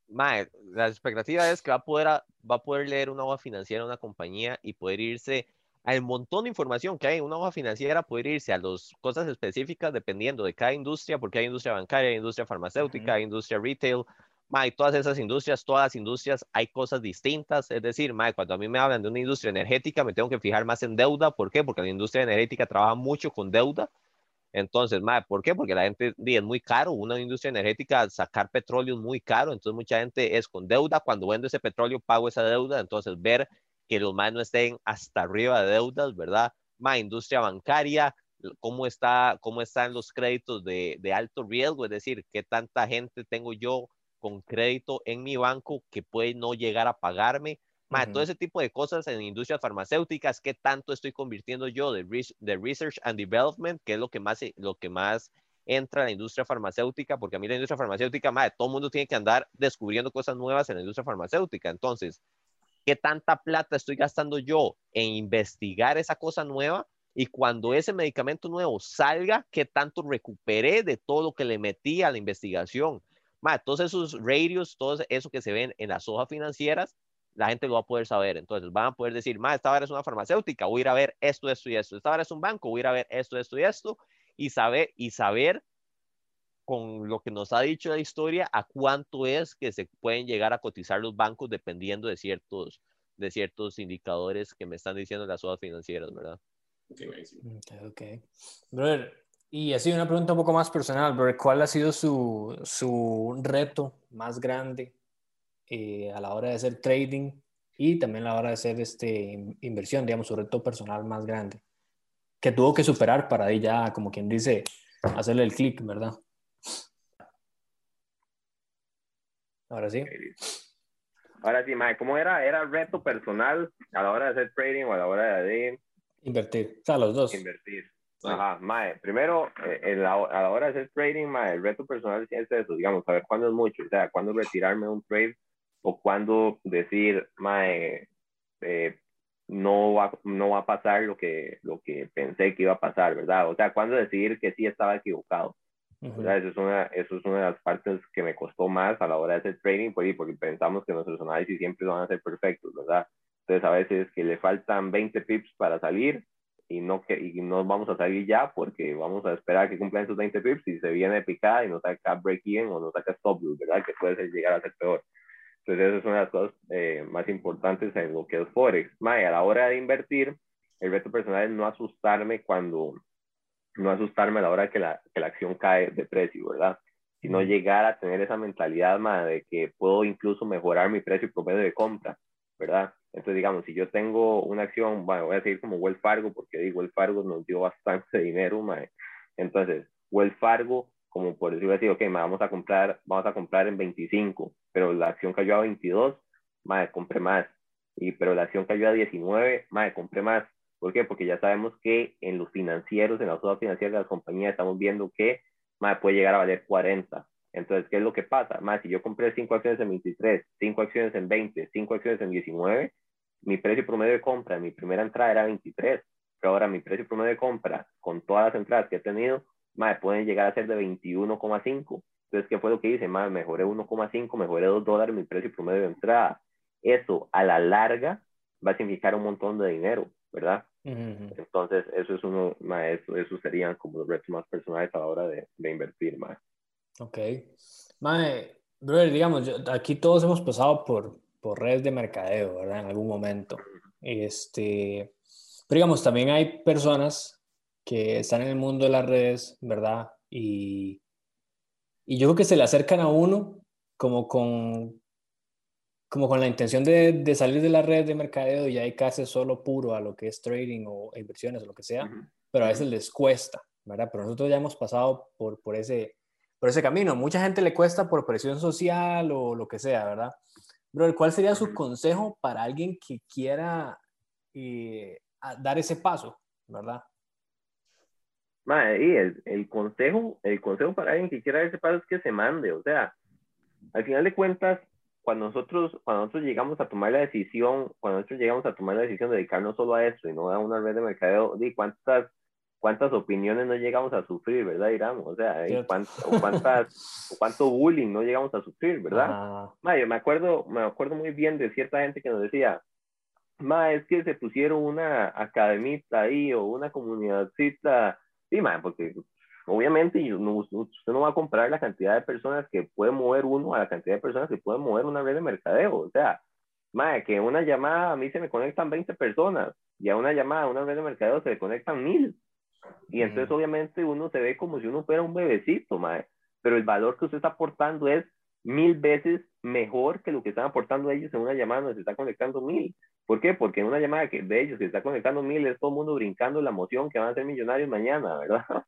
Mae, la expectativa es que va a poder, va a poder leer una hoja financiera de una compañía y poder irse hay un montón de información que hay en una hoja financiera, puede irse a las cosas específicas dependiendo de cada industria, porque hay industria bancaria, hay industria farmacéutica, hay industria retail, hay todas esas industrias, todas las industrias hay cosas distintas, es decir, cuando a mí me hablan de una industria energética, me tengo que fijar más en deuda, ¿por qué? Porque la industria energética trabaja mucho con deuda, entonces, ¿por qué? Porque la gente es muy caro, una industria energética, sacar petróleo es muy caro, entonces mucha gente es con deuda, cuando vendo ese petróleo pago esa deuda, entonces ver que los más no estén hasta arriba de deudas, ¿verdad? Más industria bancaria, cómo, está, cómo están los créditos de, de, alto riesgo, es decir, qué tanta gente tengo yo con crédito en mi banco que puede no llegar a pagarme. Más, todo ese tipo de cosas en industrias farmacéuticas, qué tanto estoy convirtiendo yo de, de research and development, que es lo que más, lo que más entra en la industria farmacéutica, porque a mí la industria farmacéutica, madre, todo el mundo tiene que andar descubriendo cosas nuevas en la industria farmacéutica. Entonces, qué tanta plata estoy gastando yo en investigar esa cosa nueva y cuando ese medicamento nuevo salga, qué tanto recuperé de todo lo que le metí a la investigación. todos esos radios, todo eso que se ven en las hojas financieras, la gente lo va a poder saber. Entonces van a poder decir, ma, esta vara es una farmacéutica, voy a ir a ver esto, esto y esto. Esta vara es un banco, voy a ir a ver esto, esto y esto. Y saber, y saber con lo que nos ha dicho la historia a cuánto es que se pueden llegar a cotizar los bancos dependiendo de ciertos, de ciertos indicadores que me están diciendo las obras financieras, ¿verdad? Ok, ok. Brother, y así una pregunta un poco más personal, brother, ¿cuál ha sido su, su reto más grande eh, a la hora de hacer trading y también a la hora de hacer este, inversión, digamos, su reto personal más grande? Que tuvo que superar para ahí ya, como quien dice, hacerle el clic, ¿verdad? Ahora sí. Ahora sí, Mike, ¿cómo era? ¿Era reto personal a la hora de hacer trading o a la hora de invertir? O sea, los dos. Invertir. Ajá, Mae, primero, eh, a la hora de hacer trading, Mae, el reto personal es eso, digamos, saber cuándo es mucho, o sea, cuándo retirarme de un trade o cuándo decir, Mae, eh, no, va, no va a pasar lo que, lo que pensé que iba a pasar, ¿verdad? O sea, cuándo decidir que sí estaba equivocado. Eso, es una, eso es una de las partes que me costó más a la hora de hacer trading, pues, porque pensamos que nuestros análisis siempre van a ser perfectos, ¿verdad? Entonces, a veces que le faltan 20 pips para salir y no, que, y no vamos a salir ya porque vamos a esperar que cumplan esos 20 pips y se viene picada y nos saca break-even o nos saca stop loss, ¿verdad? Que puede llegar a ser peor. Entonces, esa es una de las cosas eh, más importantes en lo que es Forex. Mae, a la hora de invertir, el reto personal es no asustarme cuando no asustarme a la hora que la, que la acción cae de precio, ¿verdad? Sino llegar a tener esa mentalidad, más de que puedo incluso mejorar mi precio promedio de compra, ¿verdad? Entonces, digamos, si yo tengo una acción, bueno, voy a seguir como Wells Fargo, porque digo, Wells Fargo nos dio bastante dinero, mae. Entonces, Wells Fargo, como por decirlo así, ok, vamos a comprar, vamos a comprar en 25, pero la acción cayó a 22, mae, compré más. Y, pero la acción cayó a 19, mae, compré más. ¿Por qué? Porque ya sabemos que en los financieros, en las obras financieras de las compañías, estamos viendo que puede llegar a valer 40. Entonces, ¿qué es lo que pasa? Más, si yo compré 5 acciones en 23, 5 acciones en 20, 5 acciones en 19, mi precio promedio de compra, mi primera entrada era 23, pero ahora mi precio promedio de compra, con todas las entradas que he tenido, más pueden llegar a ser de 21,5. Entonces, ¿qué fue lo que hice? Más, mejoré 1,5, mejoré 2 dólares mi precio promedio de entrada. Eso, a la larga, va a significar un montón de dinero, ¿verdad? Entonces, eso es uno, eso, eso serían como los retos más personales a la hora de, de invertir, más. Ok. Mae, brother, digamos, aquí todos hemos pasado por, por redes de mercadeo, ¿verdad? En algún momento. Este, pero digamos, también hay personas que están en el mundo de las redes, ¿verdad? Y, y yo creo que se le acercan a uno como con, como con la intención de, de, salir de la red de mercadeo y hay casi solo puro a lo que es trading o inversiones o lo que sea, pero a veces les cuesta, ¿verdad? Pero nosotros ya hemos pasado por, por, ese, por ese camino. Mucha gente le cuesta por presión social o lo que sea, ¿verdad? Pero ¿cuál sería su consejo para alguien que quiera eh, dar ese paso, ¿verdad? y el, el, consejo, el consejo para alguien que quiera dar ese paso es que se mande, o sea, al final de cuentas, cuando nosotros, cuando nosotros llegamos a tomar la decisión, cuando nosotros llegamos a tomar la decisión de dedicarnos solo a esto y no a una red de mercadeo, ¿de cuántas, cuántas opiniones no llegamos a sufrir, verdad, Irán? O sea, cuántas, cuánto bullying no llegamos a sufrir, ¿verdad? yo me acuerdo, me acuerdo muy bien de cierta gente que nos decía, ma, es que se pusieron una academita ahí o una comunidadcita, sí, ma, porque obviamente usted no va a comprar la cantidad de personas que puede mover uno a la cantidad de personas que puede mover una red de mercadeo. O sea, madre, que una llamada a mí se me conectan 20 personas y a una llamada a una red de mercadeo se le conectan mil. Y entonces obviamente uno se ve como si uno fuera un bebecito, madre. Pero el valor que usted está aportando es mil veces mejor que lo que están aportando ellos en una llamada donde se está conectando mil. ¿Por qué? Porque en una llamada que de ellos se está conectando mil es todo el mundo brincando la emoción que van a ser millonarios mañana, ¿verdad?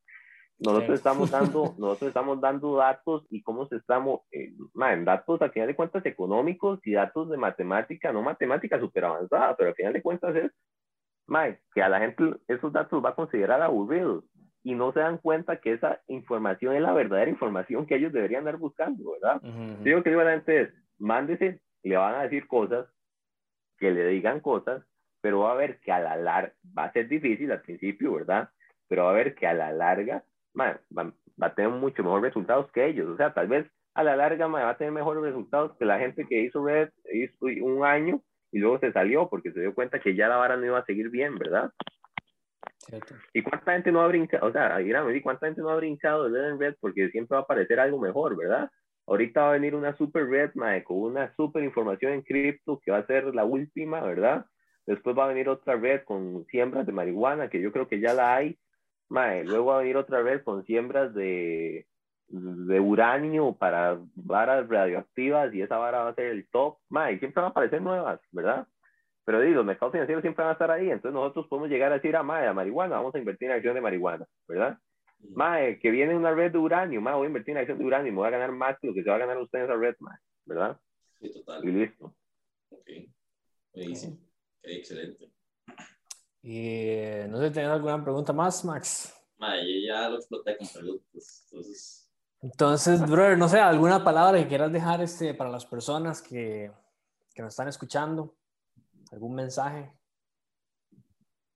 Nosotros estamos dando, nosotros estamos dando datos y cómo se estamos, eh, en datos al final de cuentas económicos y datos de matemática, no matemática súper avanzada, pero al final de cuentas es, man, que a la gente esos datos va a considerar aburridos y no se dan cuenta que esa información es la verdadera información que ellos deberían estar buscando, ¿verdad? Yo que digo a la gente es, mándese, le van a decir cosas, que le digan cosas, pero va a ver que a la larga, va a ser difícil al principio, ¿verdad? Pero va a ver que a la larga va, a tener mucho mejores resultados que ellos. O sea, tal vez a la larga va a tener mejores resultados que la gente que hizo Red hizo un año y luego se salió porque se dio cuenta que ya la vara no iba a seguir bien, ¿verdad? Cierto. ¿Y cuánta gente no ha brincado? O sea, me ¿cuánta gente no ha brincado de Red Red? Porque siempre va a aparecer algo mejor, ¿verdad? Ahorita va a venir una super red, mae, con una super información en cripto que va a ser la última, ¿verdad? Después va a venir otra red con siembras de marihuana, que yo creo que ya la hay. Mae, luego va a venir otra red con siembras de, de uranio para varas radioactivas y esa vara va a ser el top. Mae, siempre van a aparecer nuevas, ¿verdad? Pero digo, los mercados financieros siempre van a estar ahí, entonces nosotros podemos llegar a decir, ah, mae, a marihuana, vamos a invertir en acción de marihuana, ¿verdad? Mae, que viene una red de uranio, mae, voy a invertir en acción de uranio, me voy a ganar más que lo que se va a ganar usted en esa red, mae, ¿verdad? Sí, total. Y listo. Ok. Buenísimo. excelente. Y no sé, ¿tenés alguna pregunta más, Max? Mae, yo ya lo exploté con preguntas, entonces... Entonces, brother, no sé, alguna palabra que quieras dejar este, para las personas que, que nos están escuchando. ¿Algún mensaje?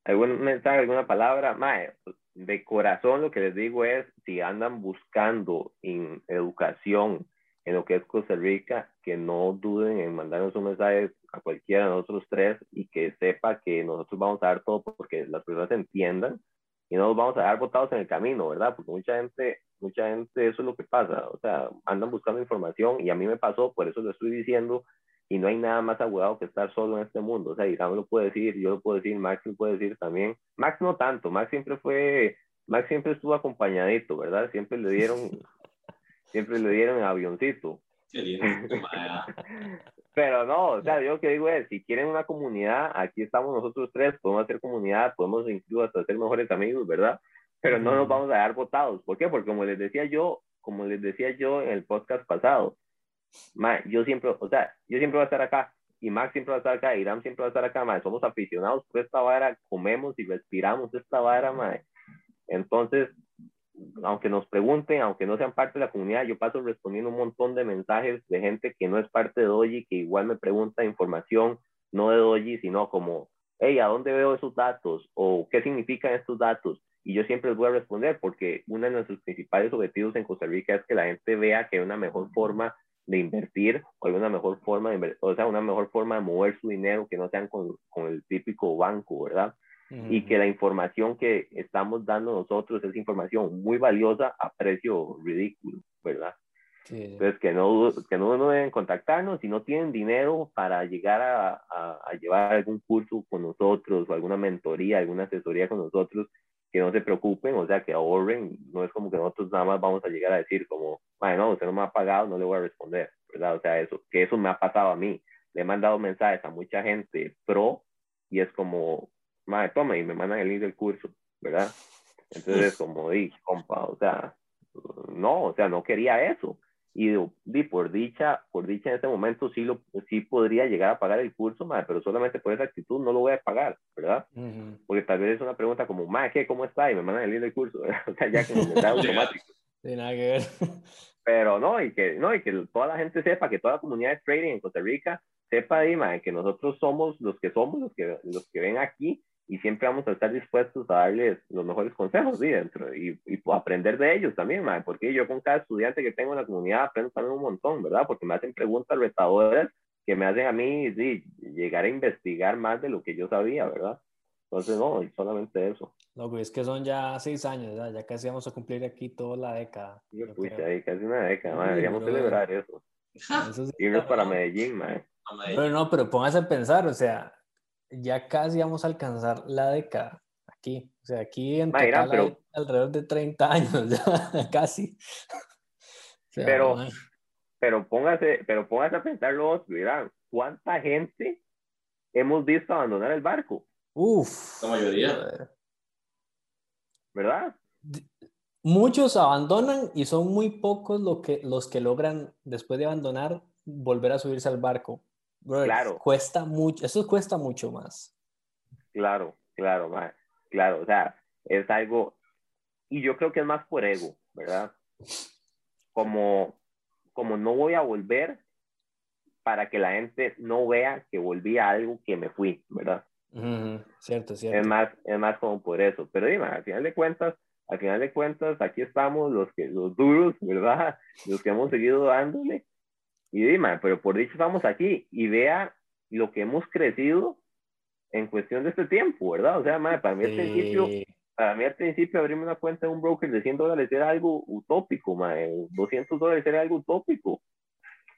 ¿Algún mensaje, alguna palabra? Mae, de corazón lo que les digo es, si andan buscando en educación en lo que es Costa Rica, que no duden en mandarnos un mensaje a cualquiera de nosotros tres y que sepa que nosotros vamos a dar todo porque las personas entiendan y no nos vamos a dar botados en el camino, ¿verdad? Porque mucha gente, mucha gente, eso es lo que pasa, o sea, andan buscando información y a mí me pasó, por eso lo estoy diciendo, y no hay nada más abogado que estar solo en este mundo. O sea, Irán lo puede decir, yo lo puedo decir, Max lo puede decir también. Max no tanto, Max siempre fue, Max siempre estuvo acompañadito, ¿verdad? Siempre le dieron, siempre le dieron avioncito. Pero no, o sea, yo que digo es, si quieren una comunidad, aquí estamos nosotros tres, podemos hacer comunidad, podemos incluso hasta ser mejores amigos, ¿verdad? Pero no nos vamos a dar votados. ¿Por qué? Porque como les decía yo, como les decía yo en el podcast pasado, yo siempre, o sea, yo siempre voy a estar acá, y Max siempre va a estar acá, Irán siempre va a estar acá, ma, somos aficionados por esta vara, comemos y respiramos esta vara, ma. Entonces, aunque nos pregunten, aunque no sean parte de la comunidad, yo paso respondiendo un montón de mensajes de gente que no es parte de Doji, que igual me pregunta información, no de Doji, sino como, hey, ¿a dónde veo esos datos? ¿O qué significan estos datos? Y yo siempre les voy a responder porque uno de nuestros principales objetivos en Costa Rica es que la gente vea que hay una mejor forma de invertir o hay una mejor forma de o sea, una mejor forma de mover su dinero que no sean con, con el típico banco, ¿verdad? Y que la información que estamos dando nosotros es información muy valiosa a precio ridículo, ¿verdad? Entonces, que no, que no deben contactarnos si no tienen dinero para llegar a, a, a, llevar algún curso con nosotros o alguna mentoría, alguna asesoría con nosotros, que no se preocupen, o sea, que ahorren, no es como que nosotros nada más vamos a llegar a decir como, bueno, usted no me ha pagado, no le voy a responder, ¿verdad? O sea, eso, que eso me ha pasado a mí. Le he mandado mensajes a mucha gente pro y es como, madre, toma y me mandan el link del curso, ¿verdad? Entonces, como, di, compa, o sea, no, o sea, no quería eso y di, por dicha, por dicha en este momento sí, lo, sí podría llegar a pagar el curso, madre, pero solamente por esa actitud no lo voy a pagar, ¿verdad? Porque tal vez es una pregunta como, madre, ¿qué? ¿Cómo está? Y me mandan el link del curso, o sea, ya como está automático. De nada que ver. Pero no, y que, no, y que toda la gente sepa, que toda la comunidad de trading en Costa Rica sepa, di, madre, que nosotros somos los que somos, los que, los que ven aquí, y siempre vamos a estar dispuestos a darles los mejores consejos ¿sí? dentro y, y aprender de ellos también, madre, porque yo con cada estudiante que tengo en la comunidad aprendo también un montón, ¿verdad? Porque me hacen preguntas retadoras que me hacen a mí sí, llegar a investigar más de lo que yo sabía, ¿verdad? Entonces, no, solamente eso. No, pues es que son ya seis años, ¿verdad? ya casi vamos a cumplir aquí toda la década. Sí, pucha, ahí casi una década, madre, deberíamos celebrar eso. eso sí Irnos para Medellín, madre. Pero no, pero póngase a pensar, o sea, ya casi vamos a alcanzar la década aquí. O sea, aquí en total pero, alrededor de 30 años, ya, casi. pero, pero, póngase, pero póngase a pensarlo, mirá, ¿cuánta gente hemos visto abandonar el barco? Uf. La mayoría. ¿Verdad? Muchos abandonan y son muy pocos lo que, los que logran, después de abandonar, volver a subirse al barco claro. Cuesta mucho, eso cuesta mucho más. Claro, claro, más, claro, o sea, es algo, y yo creo que es más por ego, ¿verdad? Como, como no voy a volver para que la gente no vea que volví a algo que me fui, ¿verdad? Cierto, cierto. Es más, es más como por eso. Pero dime, al final de cuentas, al final de cuentas, aquí estamos los que, los duros, ¿verdad? Los que hemos seguido dándole y dime, pero por dicho estamos aquí y vea lo que hemos crecido en cuestión de este tiempo, ¿verdad? O sea, mae, para mí al principio, para mí al principio abrirme una cuenta de un broker de 100 dólares era algo utópico, mae, 200 dólares era algo utópico.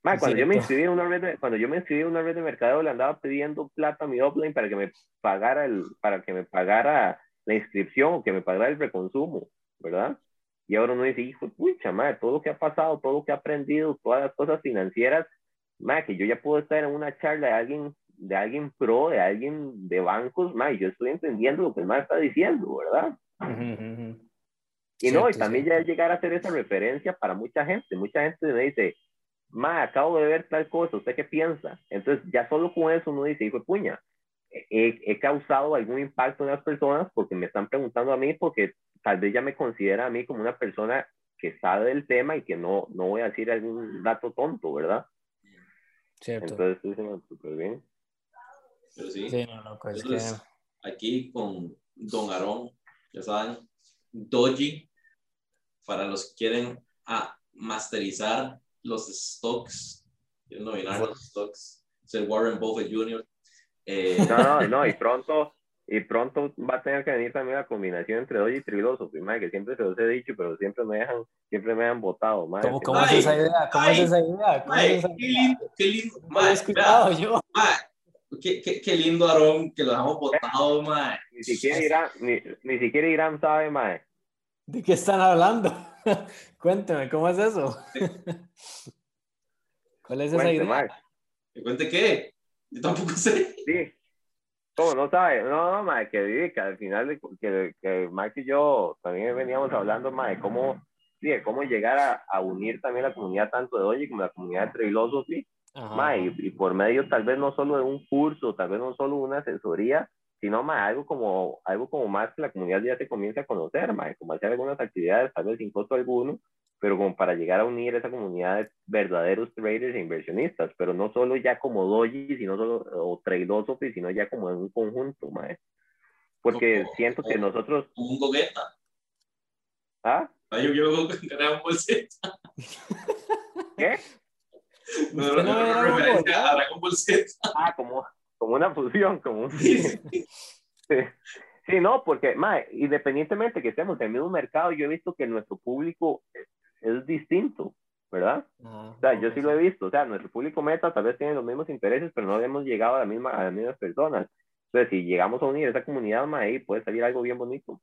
Mae, cuando yo me inscribí en una red de, cuando yo me inscribí en una red de mercado le andaba pidiendo plata a mi offline para que me pagara el para que me pagara la inscripción o que me pagara el reconsumo, ¿verdad? Y ahora uno dice, hijo, pucha, madre, todo lo que ha pasado, todo lo que ha aprendido, todas las cosas financieras, madre, que yo ya puedo estar en una charla de alguien, de alguien pro, de alguien de bancos, madre, yo estoy entendiendo lo que el madre está diciendo, ¿verdad? Y no, y también ya llegar a hacer esa referencia para mucha gente. Mucha gente me dice, ma, acabo de ver tal cosa, ¿usted qué piensa? Entonces, ya solo con eso uno dice, hijo puña, he, he, causado algún impacto en las personas porque me están preguntando a mí, porque tal vez ya me considera a mí como una persona que sabe del tema y que no, no voy a decir algún dato tonto, ¿verdad? Cierto. Entonces, estoy súper bien. Pero sí. Sí, no, no, pues Entonces, aquí con Don Aarón, ya saben, Doji, para los que quieren a masterizar los stocks, quieren dominar los stocks, ser Warren Buffett Jr. Eh, No, no, no, y pronto, y pronto va a tener que venir también la combinación entre Doji y Triloso, madre, que siempre se los he dicho, pero siempre me dejan, siempre me han votado, madre. ¿Cómo, cómo Ay, es esa idea? ¿Cómo ay, es esa idea? ¿Cómo Mae, es esa qué idea? lindo, qué lindo. No Mae, escuchado yo. mae, qué, qué, qué lindo, Aarón, que lo dejamos votado, mae. Ni siquiera Irán, ni, ni siquiera Irán sabe, madre. ¿De qué están hablando? Cuénteme, ¿cómo es eso? ¿Cuál es esa Cuente, idea? mae. ¿Te cuente qué? Yo tampoco sé. Sí. ¿Cómo no sabe? No, no, mae, que, vive, que al final, que, que Max y yo también veníamos hablando, mae, de cómo, sí, de cómo llegar a, a unir también la comunidad tanto de Doji como la comunidad de Trailosos, sí. Y, y por medio tal vez no solo de un curso, tal vez no solo una asesoría, sino ma, algo como algo como más que la comunidad ya se comienza a conocer, ma, como hacer algunas actividades tal vez sin costo alguno, pero como para llegar a unir esa comunidad de verdaderos traders e inversionistas, pero no solo ya como doji, sino solo o tradeosophy, sino ya como en un conjunto, ma. Porque Como- siento que como- nosotros, Como un gogueta. ¿ah? Ay, Yo, yo gané un bolseta. ¿Qué? No, ¿Usted no no, ve no, Dragon referencia a Dragon Ball Z. Ah, como, como una fusión, como un... Sí, sí. Sí. Sí, no, porque, mae, independientemente que estemos en el mismo mercado, yo he visto que nuestro público es, distinto, ¿verdad? Ajá, O sea, yo sí lo he visto, o sea, nuestro público meta tal vez tiene los mismos intereses, pero no hemos llegado a, la misma, a las mismas personas. Entonces, si llegamos a unir esa comunidad, mae, ahí puede salir algo bien bonito.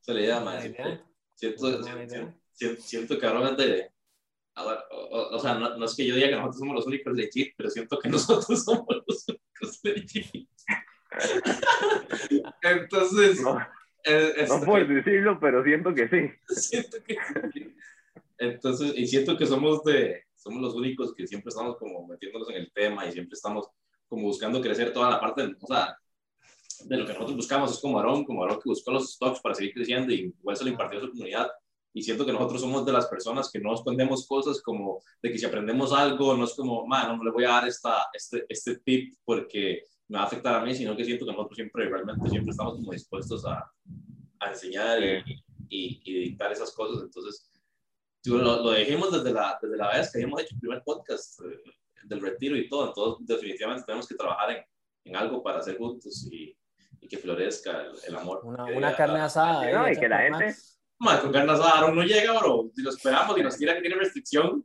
Se le llama. Siento, siento, siento, que ahora de. a ver, o, o- o sea, no, no es que yo diga que nosotros somos los únicos legit, pero siento que nosotros somos los únicos legit. Entonces, No, eh, no por decirlo, pero siento que sí. siento que sí. Entonces, y siento que somos de, somos los únicos que siempre estamos como metiéndonos en el tema y siempre estamos como buscando crecer toda la parte, o sea, de lo que nosotros buscamos es como Aarón, como Aarón que buscó los stocks para seguir creciendo y igual se lo impartió a su comunidad. Y siento que nosotros somos de las personas que no escondemos cosas como de que si aprendemos algo, no es como, man, no le voy a dar esta, este, este tip porque me va a afectar a mí, sino que siento que nosotros siempre, realmente, siempre estamos como dispuestos a, a enseñar y, y, y dictar esas cosas. Entonces, digo, lo, lo dijimos desde la, desde la vez que habíamos hecho el primer podcast eh, del retiro y todo. Entonces, definitivamente tenemos que trabajar en, en algo para hacer juntos y, y que florezca el, el amor. Una, una diga, carne asada. Sí, ahí, no, y que la gente-. "Ma, con carne asada Aaron no llega, bro. Si lo esperamos y nos tira que tiene restricción.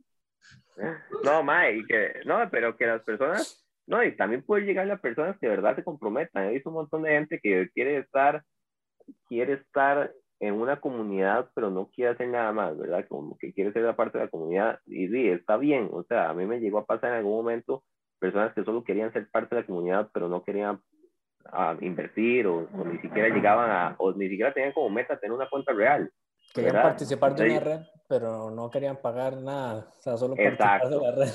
No, mae, y que, no, pero que las personas, no, y también puede llegar a personas que de verdad se comprometan. He visto un montón de gente que quiere estar, quiere estar en una comunidad, pero no quiere hacer nada más, ¿verdad? Como que quiere ser la parte de la comunidad. Y sí, está bien. O sea, a mí me llegó a pasar en algún momento personas que solo querían ser parte de la comunidad, pero no querían ah, invertir o, o ni siquiera llegaban a, o ni siquiera tenían como meta tener una cuenta real. Querían ¿verdad? participar de una red, pero no querían pagar nada. O sea, solo Exacto. participar de la red.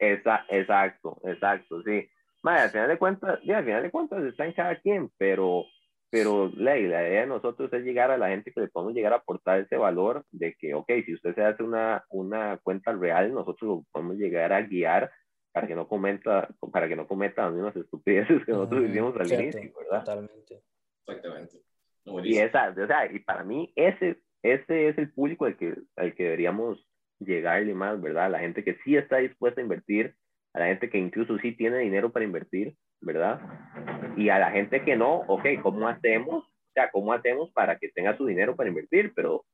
Esa, exacto, exacto, sí. Madre, al final de cuentas, ya, al final de cuentas está en cada quien, pero, pero la, la idea de nosotros es llegar a la gente que le podemos llegar a aportar ese valor de que, ok, si usted se hace una, una cuenta real, nosotros lo podemos llegar a guiar para que no cometa, para que no cometa las mismas estupideces que nosotros hicimos al cierto, inicio, ¿verdad? Totalmente. Exactamente. No, Y esa, o sea, y para mí ese, ese es el público al que, al que deberíamos llegarle más, ¿verdad? La gente que sí está dispuesta a invertir, a la gente que incluso sí tiene dinero para invertir, ¿verdad? Y a la gente que no, ok, ¿cómo hacemos? O sea, ¿cómo hacemos para que tenga su dinero para invertir? Pero,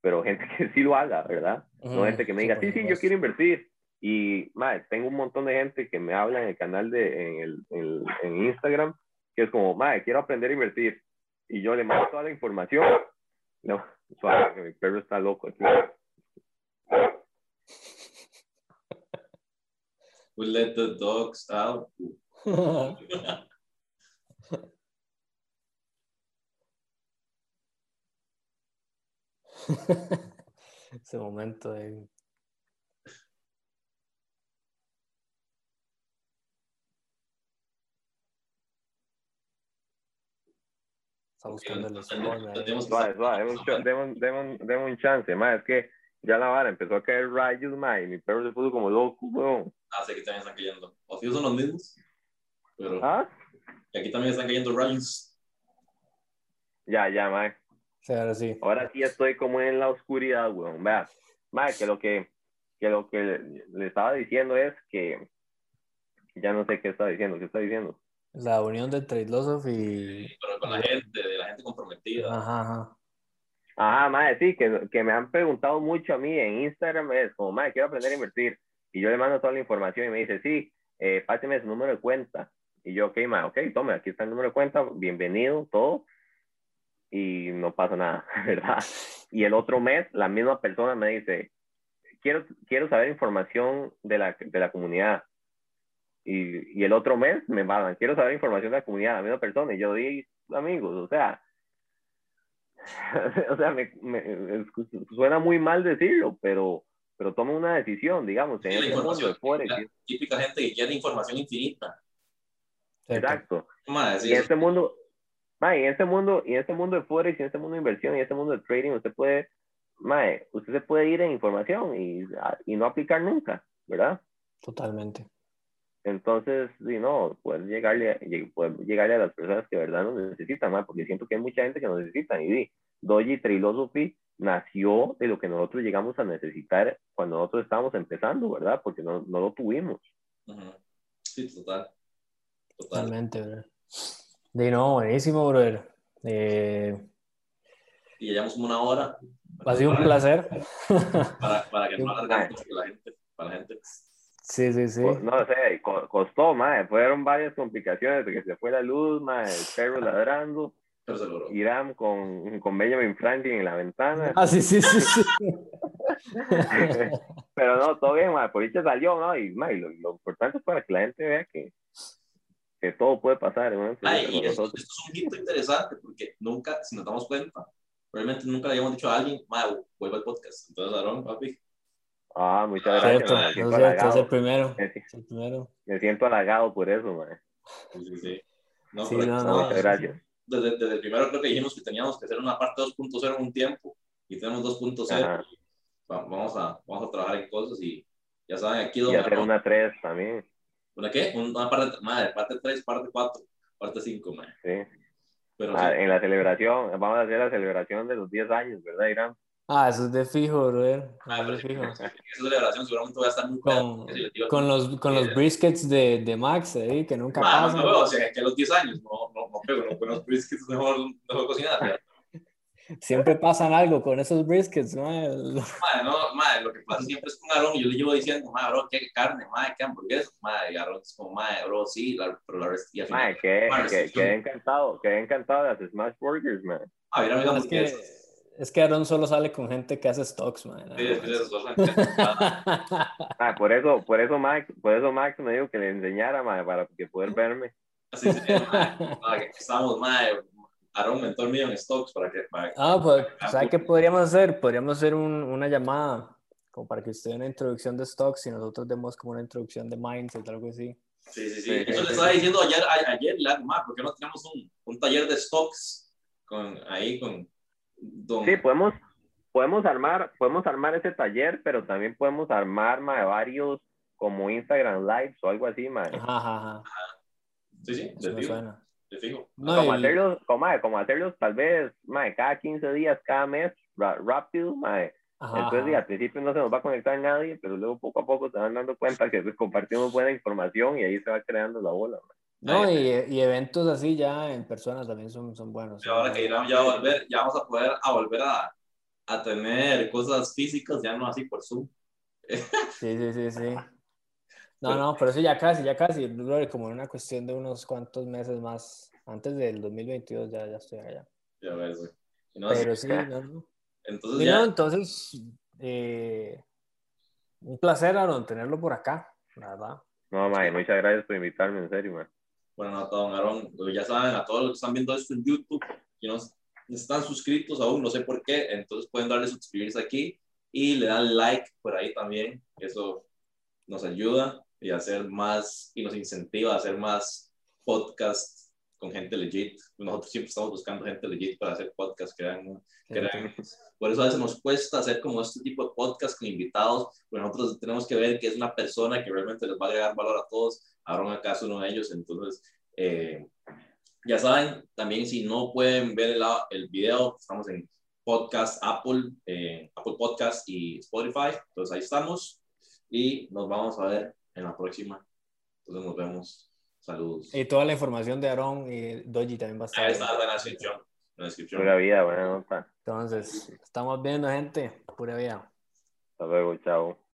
pero gente que sí lo haga, ¿verdad? No gente que me diga, sí, sí, yo quiero invertir. Y, madre, tengo un montón de gente que me habla en el canal de, en, el, en, en Instagram, que es como, madre, quiero aprender a invertir. Y yo le mando toda la información. No, suave, que mi perro está loco aquí. We let the dogs out. Ese momento de... Está buscando el deme un, chance, ma, es que ya la vara empezó a caer rayos, ma, y mi perro se puso como loco, weón. Ah, sí, aquí también están cayendo. O sí son los mismos. Pero ¿Ah? aquí también están cayendo rayos. Ya, ya, ma. Sí, ahora sí. Ahora sí estoy como en la oscuridad, weón. Vea, ma, que lo que, que lo que le, le estaba diciendo es que ya no sé qué está diciendo, qué está diciendo. La unión de Trailosoph y... Pero con la gente, de la gente comprometida. Ajá, ajá. Ajá, madre, sí, que, que me han preguntado mucho a mí en Instagram, es como, madre, quiero aprender a invertir. Y yo le mando toda la información y me dice, sí, eh, páseme su número de cuenta. Y yo, ok, madre, ok, tome, aquí está el número de cuenta, bienvenido, todo. Y no pasa nada, ¿verdad? Y el otro mes, la misma persona me dice, quiero, quiero saber información de la, de la comunidad. Y, y el otro mes me mandan, quiero saber información de la comunidad, la misma persona. Y yo di, amigos, o sea, o sea, me, me- es- suena muy mal decirlo, pero, pero toma una decisión, digamos, en Sí, la este mundo de. Forex. La típica gente que quiere información infinita. Exacto. Madre, sí, Y en este mundo, mae, en este mundo, y en este mundo de Forex, y en este mundo de inversión, y en este mundo de trading, usted puede, mae, usted se puede ir en información y, y no aplicar nunca, ¿verdad? Totalmente. Entonces, sí, no, poder llegarle, lleg- poder llegarle a las personas que de verdad nos necesitan, mae, porque siento que hay mucha gente que nos necesita. Y sí, Doji Trilosophy nació de lo que nosotros llegamos a necesitar cuando nosotros estábamos empezando, ¿verdad? Porque no, no lo tuvimos. Sí, total. Total. Totalmente, brother. De no, buenísimo, brother. Eh, Y ya llevamos como una hora. ha sido un placer. Para, para que no alargamos la gente. Para la gente. Sí, sí, sí. Co- No sé, co- costó, mae, fueron varias complicaciones de que se fue la luz, mae, el perro ladrando, Pero se logró. Irán con, con Benjamin Franklin en la ventana. Ah, sí, sí, sí, sí. Pero no, todo bien, mae, por ahí salió, ¿no? Y, mae, lo, lo importante es para que la gente vea que, que todo puede pasar una Ay, y esto, esto es un hito interesante porque nunca, si nos damos cuenta, realmente nunca le habíamos dicho a alguien, "Mae, vuelva al podcast. Entonces, Aaron, papi, Ah, muchas gracias, Cierto, es siento cierto, es el primero. Me, Es el primero. me siento halagado por eso, mae. sí, sí, sí. No, Sí, no, no. Muchas gracias. Desde, desde el primero creo que dijimos que teníamos que hacer una parte 2.0 en un tiempo y tenemos 2.0. Ajá. Va- Vamos a, vamos a trabajar en cosas y ya saben, aquí Don Y hacer una 3 también, ¿Una qué? Una parte, madre, parte 3, parte 4, parte 5, madre. sí. Pero Ah, sí, en la celebración, vamos a hacer la celebración de los 10 años, ¿verdad, Irán? Ah, eso es de fijo, brother. Ah, Eso es de pero- fijo. esa celebración seguramente voy a estar muy Con, pedo, con los, con los briskets de, de Max, ahí, que nunca Ma, no, pasan. no veo, o sea, que a los 10 años no, no, no pego, no con los briskets mejor, mejor cocinar. Siempre pasan algo con esos briskets, man. Madre, no, madre, lo que pasa siempre es con Aaron y yo le llevo diciendo, madre, bro, qué carne, madre, qué hamburguesa, madre, y Aaron es como, madre, bro, sí, la, pero la rest- y al final, Mae, quedé, encantado, quedé encantado de las Smash Burgers, man. a ver, a mí No, es que, hamburguesas. Es que Aaron solo sale con gente que hace stocks, man. Sí, es que eso es bastante- Ah, por eso, por eso Max, por eso Max me dijo que le enseñara, mae, para que poder verme. Así madre, que estábamos, madre, Aaron, mentor mío en stocks para que, para, Ah, pues, ¿sabes qué podríamos hacer? Podríamos hacer un- una llamada como para que usted dé una introducción de stocks y nosotros demos como una introducción de mindset, algo así. Sí, sí, sí. Sí, Eso sí, le sí. estaba diciendo ayer, ayer, ma, ¿por qué no tenemos un, un taller de stocks con, ahí con don... Sí, podemos, podemos armar, podemos armar ese taller, pero también podemos armar mae, varios como Instagram Lives o algo así, mae. Ajá, ajá, ajá. sí, sí, suena. fijo. No, como, hacerlos, como, hacerlos tal vez mae, cada 15 días, cada mes, rápido, mae, Entonces, al principio no se nos va a conectar nadie, pero luego poco a poco se van dando cuenta que compartimos buena información y ahí se va creando la bola. No, y, y, eventos así ya en persona también son, son buenos. Ahora que ya, ya, volver, ya vamos a poder a volver a, a tener cosas físicas, ya no así por Zoom. Sí, sí, sí, sí. No, no, pero sí, ya casi, ya casi, como en una cuestión de unos cuantos meses más, antes del 2022 ya, ya estoy allá. Ya ves, pero sí, no, no. Entonces, ya... entonces eh, un placer, Aaron, tenerlo por acá, la verdad. No, May, muchas gracias por invitarme, en serio, man. Bueno, a don Aaron, ya saben, a todos los que están viendo esto en YouTube, que no están suscritos aún, no sé por qué, entonces pueden darle suscribirse aquí y le dan like por ahí también, eso nos ayuda y hacer más, y nos incentiva a hacer más podcasts con gente legit. Nosotros siempre estamos buscando gente legit para hacer podcasts, crean, crean. Por eso a veces nos cuesta hacer como este tipo de podcasts con invitados, pero nosotros tenemos que ver que es una persona que realmente les va a agregar valor a todos. Aaron acá es uno de ellos, entonces, eh, ya saben, también si no pueden ver el, el video, estamos en podcast Apple, eh, Apple Podcast y Spotify, entonces ahí estamos y nos vamos a ver en la próxima. Entonces nos vemos. Saludos. Y toda la información de Aaron y Doji también va a estar. Ahí está en la descripción. En la descripción. Pura vida, buena nota. Entonces, estamos viendo gente. Pura vida. Hasta luego, chao.